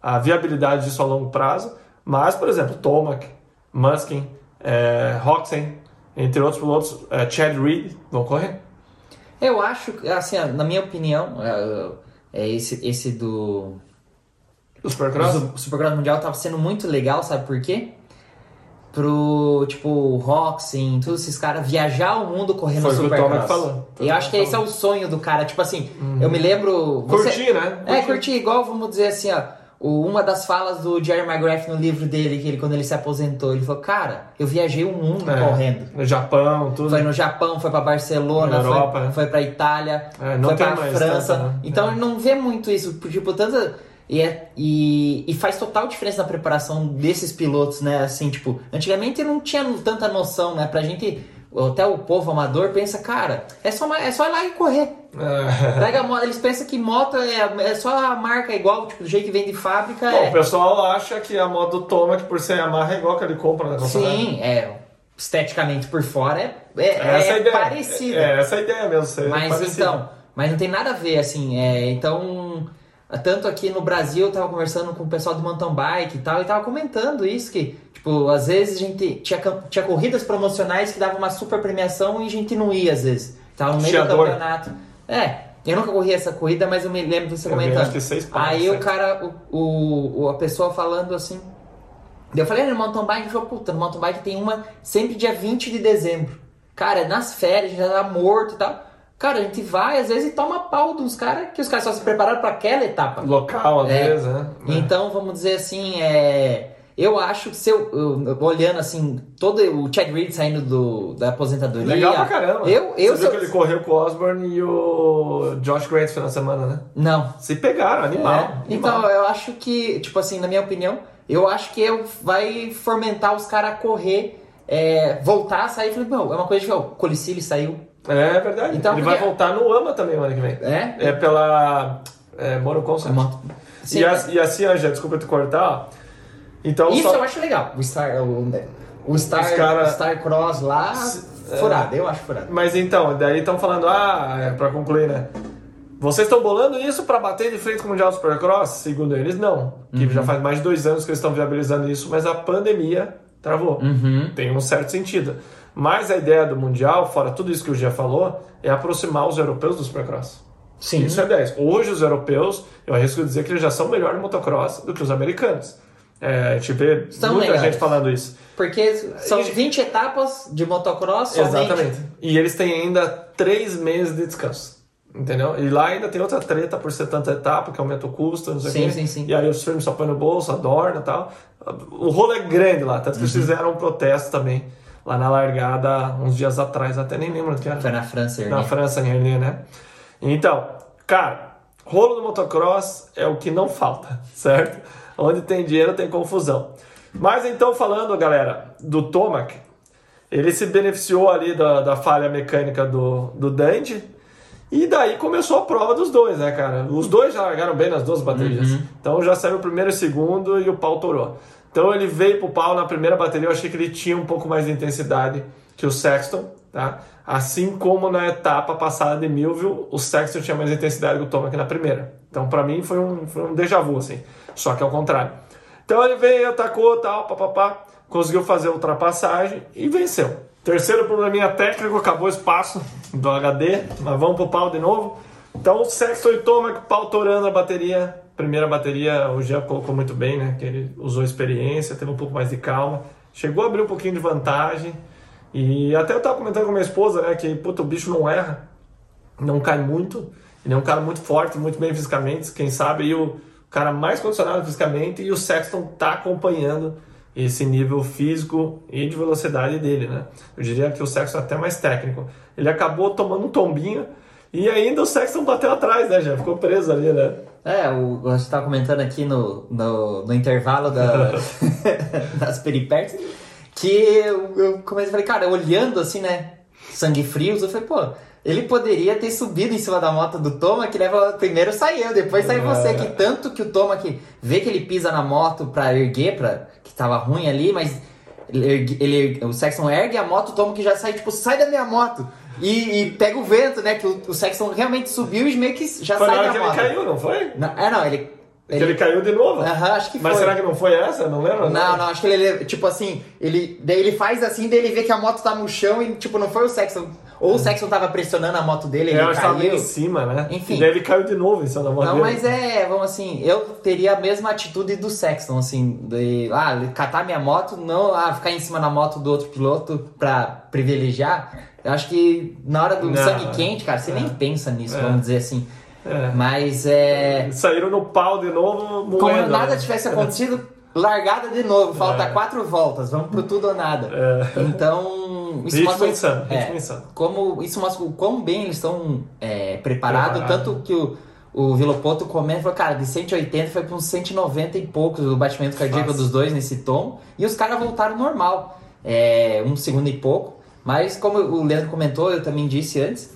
a viabilidade disso a longo prazo. Mas, por exemplo, Tomac, Muskin, é, Roxen, entre outros pilotos, é, Chad Reed, vão correr. Eu acho, que, assim, na minha opinião, é, é esse, esse do. O Supercross? O Supercross Mundial tava sendo muito legal, sabe por quê? Pro, tipo, o Roxen, todos esses caras viajar o mundo correndo Foi o que o. Tomac falou. E eu que acho que esse é o sonho do cara. Tipo assim, eu me lembro. você- Curtir, né? É, curtir igual, vamos dizer assim, ó. Uma das falas do Jerry McGrath no livro dele, que ele, quando ele se aposentou, ele falou: Cara, eu viajei o mundo É, correndo. No Japão, tudo. Foi no Japão, foi pra Barcelona, Na Europa, foi, né? foi pra Itália, É, não foi tem pra mais França. tanta, né? Então É. ele não vê muito isso. Tipo, tanta. E, é- e, e faz total diferença na preparação desses pilotos, né? Assim, tipo, antigamente não tinha tanta noção, né? Pra gente. Até o povo amador pensa, cara, é só, é só ir lá e correr. É. Pega a moto, eles pensam que moto é, é só a marca igual, tipo, do jeito que vem de fábrica. Bom, é. o pessoal acha que a moto do Tomac, por ser Yamaha, é igual que ele compra na concessionária. Sim, é. Esteticamente por fora é, é, Essa é é a ideia. parecido. É, essa é a ideia mesmo. Ser Mas parecido. então, mas não tem nada a ver, assim, é, então, tanto aqui no Brasil, eu tava conversando com o pessoal do mountain bike e tal, e tava comentando isso, que, tipo, às vezes a gente tinha, tinha corridas promocionais que davam uma super premiação e a gente não ia, às vezes. Tava no meio do campeonato. É, eu nunca corri essa corrida, mas eu me lembro de você Eu comentando. pontos, Aí o sete. cara, o, o, a pessoa falando assim, eu falei, "Ah, no mountain bike, ele falou, puta, no mountain bike tem uma sempre dia 20 de dezembro. Cara, nas férias, já tá morto e tal. Cara, a gente vai, às vezes, e toma pau dos caras, que os caras só se prepararam pra aquela etapa. Local, às É. vezes, né? Então, vamos dizer assim, é... Eu acho que se eu, eu- olhando assim, todo o Chad Reed saindo do, da aposentadoria. Legal pra caramba. Eu, eu Você viu que ele correu com o Osborne e o Josh Grant no final de semana, né? Não, Se pegaram, animal. É, animal. Então, eu acho que, tipo assim, na minha opinião, eu acho que eu, vai fomentar os caras a correr, é, voltar a sair. Falei, meu, é uma coisa de. ó, O Colicili saiu. É verdade. Então, ele porque- vai voltar no AMA também o ano que vem. É? É pela é, Mono Concept. Uma- Sim, E, a- e assim, ó, já, desculpa te cortar. Então, Isso só- eu acho legal. O Star, o, o Star, cara- Star Cross lá, é. furado. Eu acho furado. Mas então, daí estão falando, ah, é, pra concluir, né? Vocês estão bolando isso pra bater de frente com o Mundial Supercross? Segundo eles, não. Que Uhum. já faz mais de dois anos que eles estão viabilizando isso, mas a pandemia travou. Uhum. Tem um certo sentido. Mas a ideia do Mundial, fora tudo isso que o Gia falou, é aproximar os europeus do Supercross. Sim. Isso é 10. Hoje os europeus, eu arrisco dizer que eles já são melhor no motocross do que os americanos. É, a gente vê São muita melhores. gente falando isso. Porque são E- 20 etapas de motocross somente. Exatamente. E eles têm ainda três meses de descanso. Entendeu? E lá ainda tem outra treta por ser tanta etapa, que aumenta o custo, não sei o Sim, quê. sim, sim. E aí os firmes só põem no bolso, adorna e tal. O rolo é grande lá, tanto que Uhum. eles fizeram um protesto também lá na largada uns dias atrás, até nem lembro que era. Foi na França, Na Ernie. França, em né? Então, cara, rolo do motocross é o que não falta, [LAUGHS] certo? Onde tem dinheiro tem confusão. Mas então, falando, galera, do Tomac, ele se beneficiou ali da, da falha mecânica do, do Dante. E daí começou a prova dos dois, né, cara? Os dois já largaram bem nas duas baterias. Então já saiu o primeiro e o segundo e o pau torou. Então ele veio pro pau na primeira bateria, eu achei que ele tinha um pouco mais de intensidade que o Sexton, tá? Assim como na etapa passada de Millville, o Sexton tinha mais intensidade que o Tomac na primeira. Então para mim foi um, foi um déjà vu, assim. Só que ao contrário. Então ele veio, atacou, tal, papapá, conseguiu fazer a ultrapassagem e venceu. Terceiro probleminha técnico, acabou o espaço do HD, mas vamos pro pau de novo. Então o Sexton e Tomac pau torando a bateria. Primeira bateria, o Jean colocou muito bem, né? Que ele usou experiência, teve um pouco mais de calma. Chegou a abrir um pouquinho de vantagem. E até eu tava comentando com minha esposa, né? Que, puta, o bicho não erra não cai muito. Ele é um cara muito forte, muito bem fisicamente. Quem sabe aí o cara mais condicionado fisicamente e o Sexton tá acompanhando esse nível físico e de velocidade dele, né? Eu diria que o Sexton é até mais técnico. Ele acabou tomando um tombinho e ainda o Sexton bateu atrás, né? Já ficou preso ali, né? É, o, você estava comentando aqui no, no, no intervalo da, [LAUGHS] das peripécias que eu, eu comecei a falei, cara, olhando assim, né? Sangue frios, eu falei, pô, ele poderia ter subido em cima da moto do Toma, que leva primeiro sai eu, depois sai você, que tanto que o Toma que vê que ele pisa na moto pra erguer, pra, que tava ruim ali, mas ele, ele- o Sexton ergue a moto, o Toma que já sai, tipo, sai da minha moto. E, e pega o vento, né? Que o, o Sexton realmente subiu e meio que já Foi na sai hora da que ele caiu, não foi? Não, é, não, ele. Que ele caiu de novo? Aham, acho que Mas foi. será que não foi essa? Não lembro? Não, não, acho que ele, tipo assim, ele, daí ele faz assim, daí ele vê que a moto tá no chão e, tipo, não foi o Sexton. Ou o Sexton tava pressionando a moto dele, É, ele tava caiu. bem em cima, né? Enfim. E daí ele caiu de novo em cima da moto Não, dele. mas é, vamos assim, eu teria a mesma atitude do Sexton, assim, de, ah, catar minha moto, não, ah, ficar em cima da moto do outro piloto pra privilegiar. Eu acho que na hora do Não. sangue quente, cara, você É. nem pensa nisso, É. vamos dizer assim. É. Mas é. Saíram no pau de novo, moendo, Como nada né? tivesse acontecido, largada de novo, falta É. quatro voltas, vamos pro tudo ou nada. É. Então, isso Ritmo mostra, insano, é, ritmo insano. como isso mostra o quão bem eles estão é, preparados, Preparado. tanto que o, o Vilopoto comenta, falou, cara, de 180 foi para uns 190 e poucos o batimento cardíaco Fácil. dos dois nesse tom, e os caras voltaram normal, é, um segundo e pouco, mas como o Leandro comentou, eu também disse antes,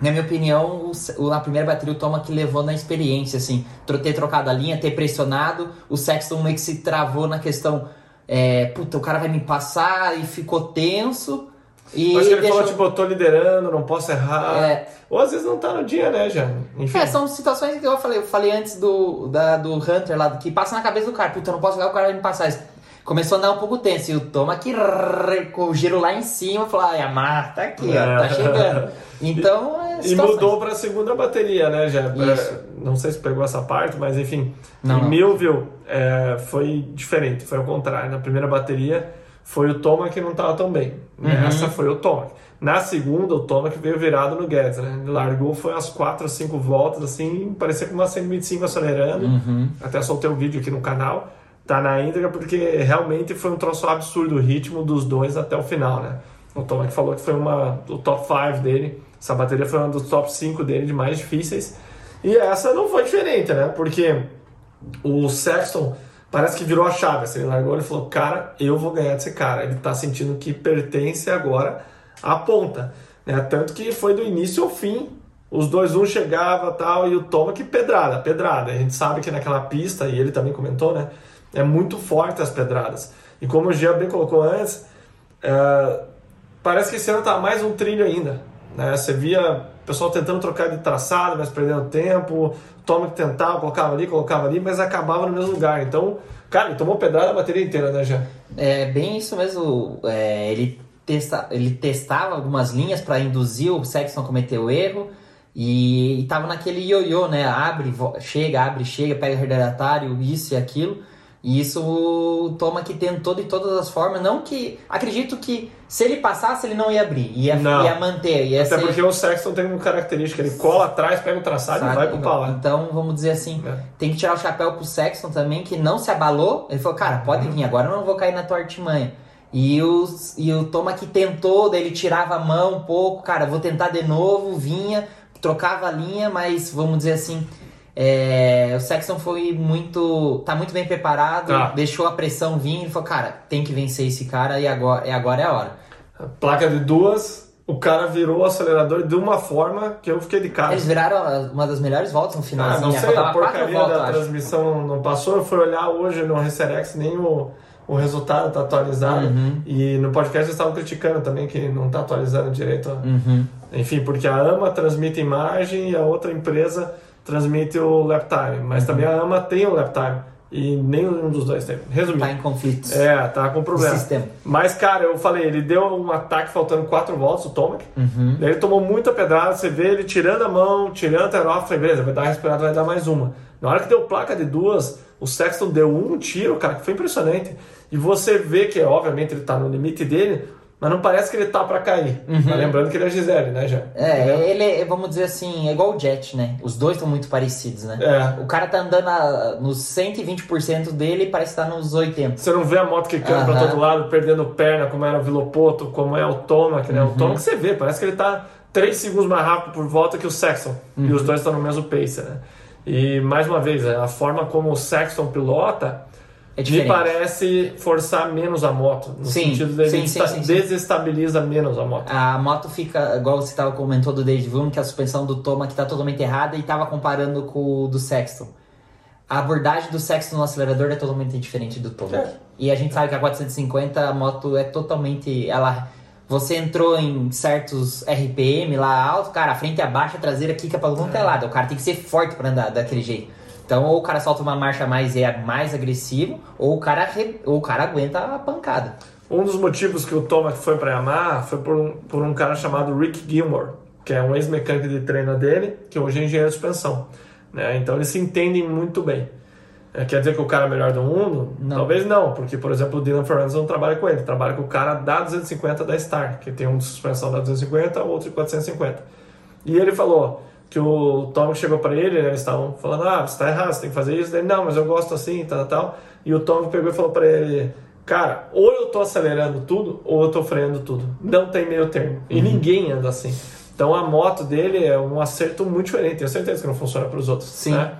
na minha opinião, o se- o- a primeira bateria o Toma que levou na experiência, assim, ter trocado a linha, ter pressionado, o Sexton meio que se travou na questão, é, puta, o cara vai me passar e ficou tenso. E Acho que ele deixou- falou, tipo, eu tô liderando, não posso errar. É. Ou às vezes não tá no dia, né, já? Enfim. É, são situações que eu falei, eu falei antes do, da, do Hunter lá, que passa na cabeça do cara, puta, eu não posso jogar, o cara vai me passar isso. Começou a andar um pouco tenso, e o Toma que rrr, com o giro lá em cima, falou, ai, a Marta tá aqui, ó, tá É. chegando. [LAUGHS] Então, é E mudou pra segunda bateria, né, já? É, Não sei se pegou essa parte, mas enfim. Não, em. Millville é, foi diferente, foi ao contrário. Na primeira bateria foi o Toma que não tava tão bem. Uhum. Nessa foi o Toma. Na segunda, o Toma que veio virado no Guedes, né? Ele largou, foi umas 4 ou 5 voltas, assim, parecia com uma 125 acelerando. Uhum. Até soltei o vídeo aqui no canal. Tá na íntegra porque realmente foi um troço absurdo o ritmo dos dois até o final, né? O Tomac falou que foi uma o top 5 dele. Essa bateria foi uma dos top 5 dele de mais difíceis. E essa não foi diferente, né? Porque o Sexton parece que virou a chave. Assim, ele largou e falou: Cara, eu vou ganhar desse cara. Ele tá sentindo que pertence agora à ponta. Né? Tanto que foi do início ao fim. Os dois, um chegava tal, e o que pedrada, pedrada. A gente sabe que naquela pista, e ele também comentou, né? É muito forte as pedradas. E como o Jean bem colocou antes, é, parece que esse ano tá mais um trilho ainda. Né? Você via o pessoal tentando trocar de traçado, mas perdendo tempo, toma que tentava, colocava ali, colocava ali, mas acabava no mesmo lugar. Então, cara, ele tomou pedrada a bateria inteira, né, Jean? É bem isso mesmo. É, ele, testa, ele testava algumas linhas para induzir o Sexton a cometer o erro. E, e tava naquele ioiô, né? Abre, chega, abre, chega, pega retardatário, isso e aquilo. E isso toma que tentou de todas as formas. Não que. Acredito que se ele passasse, ele não ia abrir. Ia, Não. ia manter. Ia Até ser... porque o Sexton tem uma característica, ele cola atrás, pega o traçado e Sabe? vai pro pau. Então, vamos dizer assim, É. tem que tirar o chapéu pro Sexton também, que não se abalou. Ele falou, cara, pode Uhum. vir, agora eu não vou cair na tua artimanha. E, os, e o Toma que tentou, daí ele tirava a mão um pouco, cara, vou tentar de novo, vinha, trocava a linha, mas vamos dizer assim, é, o Sexton foi muito. tá muito bem preparado, Tá. deixou a pressão vir e falou, cara, tem que vencer esse cara e agora, e agora é a hora. Placa de duas, o cara virou o acelerador de uma forma que eu fiquei de cara. Eles viraram uma das melhores voltas no Ah, finalzinho, não né? sei, a porcaria voltas, da acho. transmissão não, passou. Eu fui olhar hoje no Reserex, nem o, o resultado tá atualizado. Uhum. E no podcast eles estavam criticando também que não tá atualizando direito. Uhum. Enfim, porque a AMA transmite imagem e a outra empresa transmite o lap time. Mas também a AMA tem o lap time. E nenhum dos dois tem. Resumindo. Tá em conflitos. É, tá com problema. O sistema. Mas, cara, eu falei, ele deu um ataque faltando 4 voltas, o Tomac. Uhum. Daí ele tomou muita pedrada, você vê ele tirando a mão, tirando a terofa, falei, beleza, vai dar respirada, vai dar mais uma. Na hora que deu placa de duas, o Sexton deu um tiro, cara, que foi impressionante. E você vê que, obviamente, ele tá no limite dele, mas não parece que ele tá pra cair. Mas lembrando que ele é Gisele, né, já? É, ele é, vamos dizer assim, é igual o Jet, né? Os dois estão muito parecidos, né? É. O cara tá andando a- nos 120% dele e parece estar nos 80%. Você não vê a moto quicando pra Aham. todo lado, perdendo perna, como era o Vilopoto, como é o Tomac, né? O Tomac você vê, parece que ele tá 3 segundos mais rápido por volta que o Sexton. E os dois estão no mesmo pace, né? E, mais uma vez, a forma como o Sexton pilota É me parece forçar menos a moto. No Sim, sentido dele sim, sim, desta- sim, sim. desestabiliza menos a moto. A moto fica, igual você tava comentou do Dave Vroom, que a suspensão do Toma que tá totalmente errada e tava comparando com o do Sexton. A abordagem do Sexton no acelerador é totalmente diferente do Toma. É. E a gente sabe que a 450 a moto é totalmente, ela você entrou em certos RPM lá alto, cara, a frente abaixa, a traseira quica pra quanto é lado. O cara tem que ser forte pra andar daquele jeito. Então, ou o cara solta uma marcha mais e é mais agressivo, ou o cara, ou o cara aguenta a pancada. Um dos motivos que o Tomac foi para Yamaha foi por um, por um cara chamado Rick Gilmore, que é um ex-mecânico de treino dele, que hoje é engenheiro de suspensão. Né? Então eles se entendem muito bem. É, quer dizer que o cara é melhor do mundo? Não. Talvez não, porque, por exemplo, o Dylan Fernandes não trabalha com ele, trabalha com o cara da 250 da Star, que tem um de suspensão da 250, outro de 450. E ele falou que o Tom chegou para ele, eles estavam falando, ah, você está errado, você tem que fazer isso. Ele, não, mas eu gosto assim, tal, tal, tal. E o Tom pegou e falou para ele, cara, ou eu tô acelerando tudo, ou eu tô freando tudo. Não tem meio termo. E ninguém anda assim. Então a moto dele é um acerto muito diferente. Tenho certeza que não funciona para os outros. Sim. né?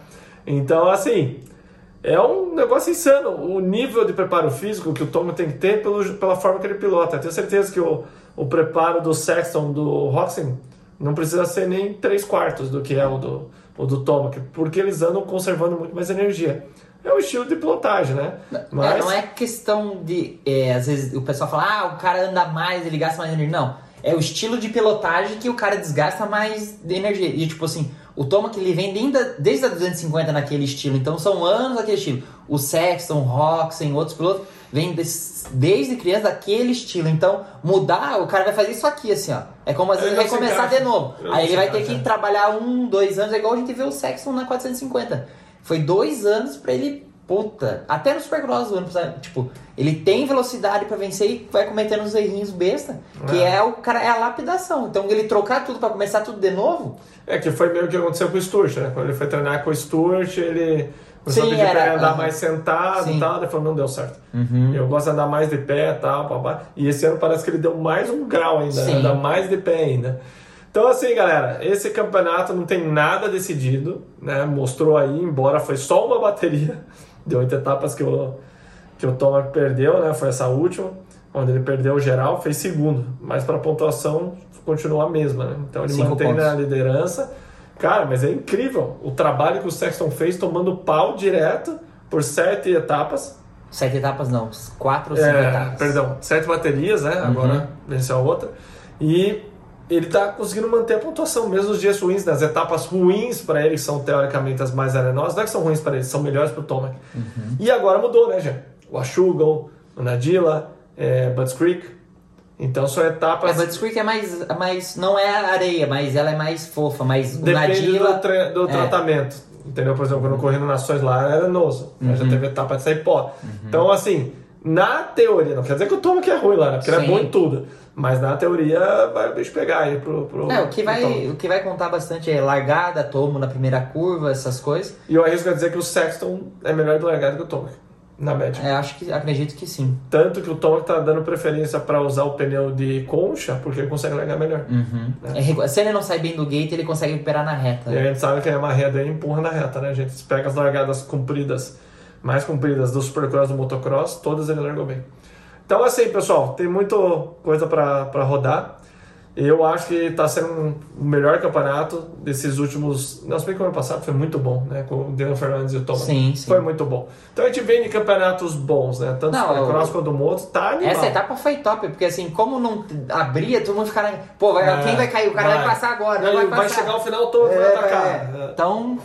Então, assim, é um negócio insano. O nível de preparo físico que o Tom tem que ter pelo, pela forma que ele pilota. Tenho certeza que o, o preparo do Sexton, do Roxen, não precisa ser nem 3 quartos do que é o do, o do Tomac, porque eles andam conservando muito mais energia. É o estilo de pilotagem, né? É, não é questão de. é, às vezes o pessoal fala, ah, o cara anda mais, ele gasta mais energia. Não. É o estilo de pilotagem que o cara desgasta mais de energia. E tipo assim, o Toma que ele vem desde, desde a 250 naquele estilo. Então são anos daquele estilo. O Sexton, o Roxen, outros pilotos, des- desde criança daquele estilo. Então, mudar, o cara vai fazer isso aqui, assim, ó. É como às Ele vezes vai se começar encaixa. de novo. Ele não Aí ele vai ter que trabalhar um, dois anos, é igual a gente vê o Sexton na 450. Foi dois anos pra ele. Puta, até no Supercross do ano passado, tipo, ele tem velocidade pra vencer e vai cometendo uns errinhos besta, que É. é o cara, é a lapidação. Então ele trocar tudo pra começar tudo de novo, É que foi meio que aconteceu com o Stuart, né? Quando ele foi treinar com o Stuart, ele começou Sim, a pedir pra era, ele andar mais sentado Sim. e tal, ele falou, não deu certo. Uhum. Eu gosto de andar mais de pé tal, papá. E esse ano parece que ele deu mais um grau ainda, Sim. andar mais de pé ainda. Então assim, galera, esse campeonato não tem nada decidido, né? Mostrou aí, embora foi só uma bateria, de oito etapas que o, que o Thomas perdeu, né? Foi essa última, onde ele perdeu o geral, fez segundo. Mas para pontuação continua a mesma, né? Então ele Cinco mantém pontos. na liderança. Cara, mas é incrível o trabalho que o Sexton fez tomando pau direto por sete etapas. Sete etapas não, quatro ou cinco É, etapas. perdão, sete baterias, né? Agora venceu a outra. E ele tá conseguindo manter a pontuação, mesmo nos dias ruins, nas etapas ruins para ele, que são teoricamente as mais arenosas, não é que são ruins para ele, são melhores para o Tomac. E agora mudou, né, já? O Ashugal, o Nadila, é, Budds Creek. Então são A etapas. Butts Creek é mais, mais. Não é areia, mas ela é mais fofa. Mas Depende Nadila. do, tra- do é. tratamento. Entendeu? Por exemplo, quando eu corri no Nações lá era arenoso. mas Já Uhum. teve etapa de sair pó. Então, assim, na teoria, não quer dizer que o Tomac é ruim lá, né? Porque ele é bom em tudo. Mas na teoria vai o bicho pegar aí pro. pro É, o que, vai, o que vai contar bastante é largada, tomo na primeira curva, essas coisas. E eu arrisco a dizer que o Sexton é melhor de largada que o Tomac, na média. É, acho que acredito que sim. Tanto que o Tomac tá dando preferência para usar o pneu de concha, porque ele consegue largar melhor. Uhum. É regu- se ele não sai bem do gate, ele consegue recuperar na reta. E a gente sabe que a marreia dele empurra na reta, né, gente? Se pega as largadas compridas, mais compridas do Supercross do motocross, todas ele largou bem. Então, assim, pessoal, tem muita coisa para rodar. Eu acho que está sendo um- o melhor campeonato desses últimos. Não, se bem que o ano passado foi muito bom, né? Com o Dylan Fernandes e o Thomas. Sim, sim. Foi muito bom. Então a gente vem de campeonatos bons, né? Tanto Não, o eu- quanto o Moto, tá animal. Essa etapa foi top, porque assim, como não abria, todo mundo ficava. Pô, vai- É, quem vai cair? O cara vai, vai. passar agora, Não, vai, ele vai passar. chegar ao final todo, vai É, atacar. é. Então,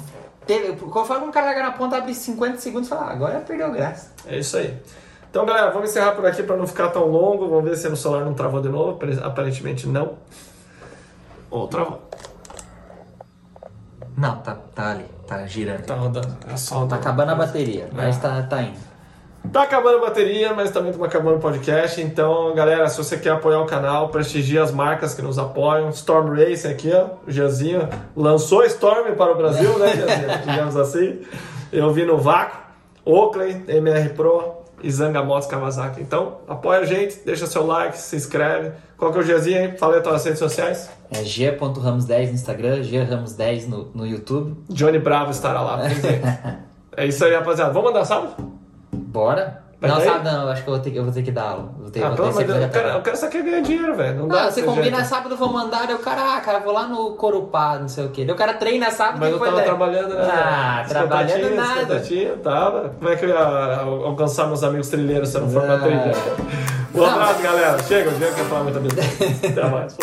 teve, conforme o cara na ponta, abre 50 segundos e fala, ah, agora perdeu graça. É isso aí. Então, galera, vamos encerrar por aqui para não ficar tão longo. Vamos ver se no celular não travou de novo. Apare- Aparentemente não. Ou travou. Não, tá, tá ali, tá girando. Tá rodando. É só Tá acabando a bateria, mas É. tá, tá indo. Tá acabando a bateria, mas também tá acabando o podcast. Então, galera, se você quer apoiar o canal, prestigia as marcas que nos apoiam. Storm Racing aqui, ó. O Gianzinho lançou Storm para o Brasil, né, Gianzinho? [LAUGHS] Digamos assim. Eu vi no Vácuo, Oakley, MR Pro e Zanga Motos Kawasaki. Então, apoia a gente, deixa seu like, se inscreve. Qual que é o Gianzinho aí? Fala aí as tuas redes sociais. É g.ramos10 no Instagram, gramos10 no, no YouTube. Johnny Bravo estará lá. [LAUGHS] é isso aí, rapaziada. Vamos mandar sábado? Bora? Vai não, daí? sabe não, eu acho que eu vou ter, que- eu vou ter que dar aula. Vou ter, Ah, vou ter amor de Deus, segunda o cara, tarde. o cara só quer ganhar dinheiro, velho. Não dá Não, pra você combina jeito. sábado, vou mandar, cara, ah, cara, vou lá no Corupá, não sei o quê. O cara treina sábado Mas eu tava daí. trabalhando, né? Ah, trabalhando nada. tava. Como é que eu ia alcançar meus amigos trilheiros se eu não for pra trilha? Um abraço, galera. Chega, o Diego quer falar muita besteira. [LAUGHS] Até mais.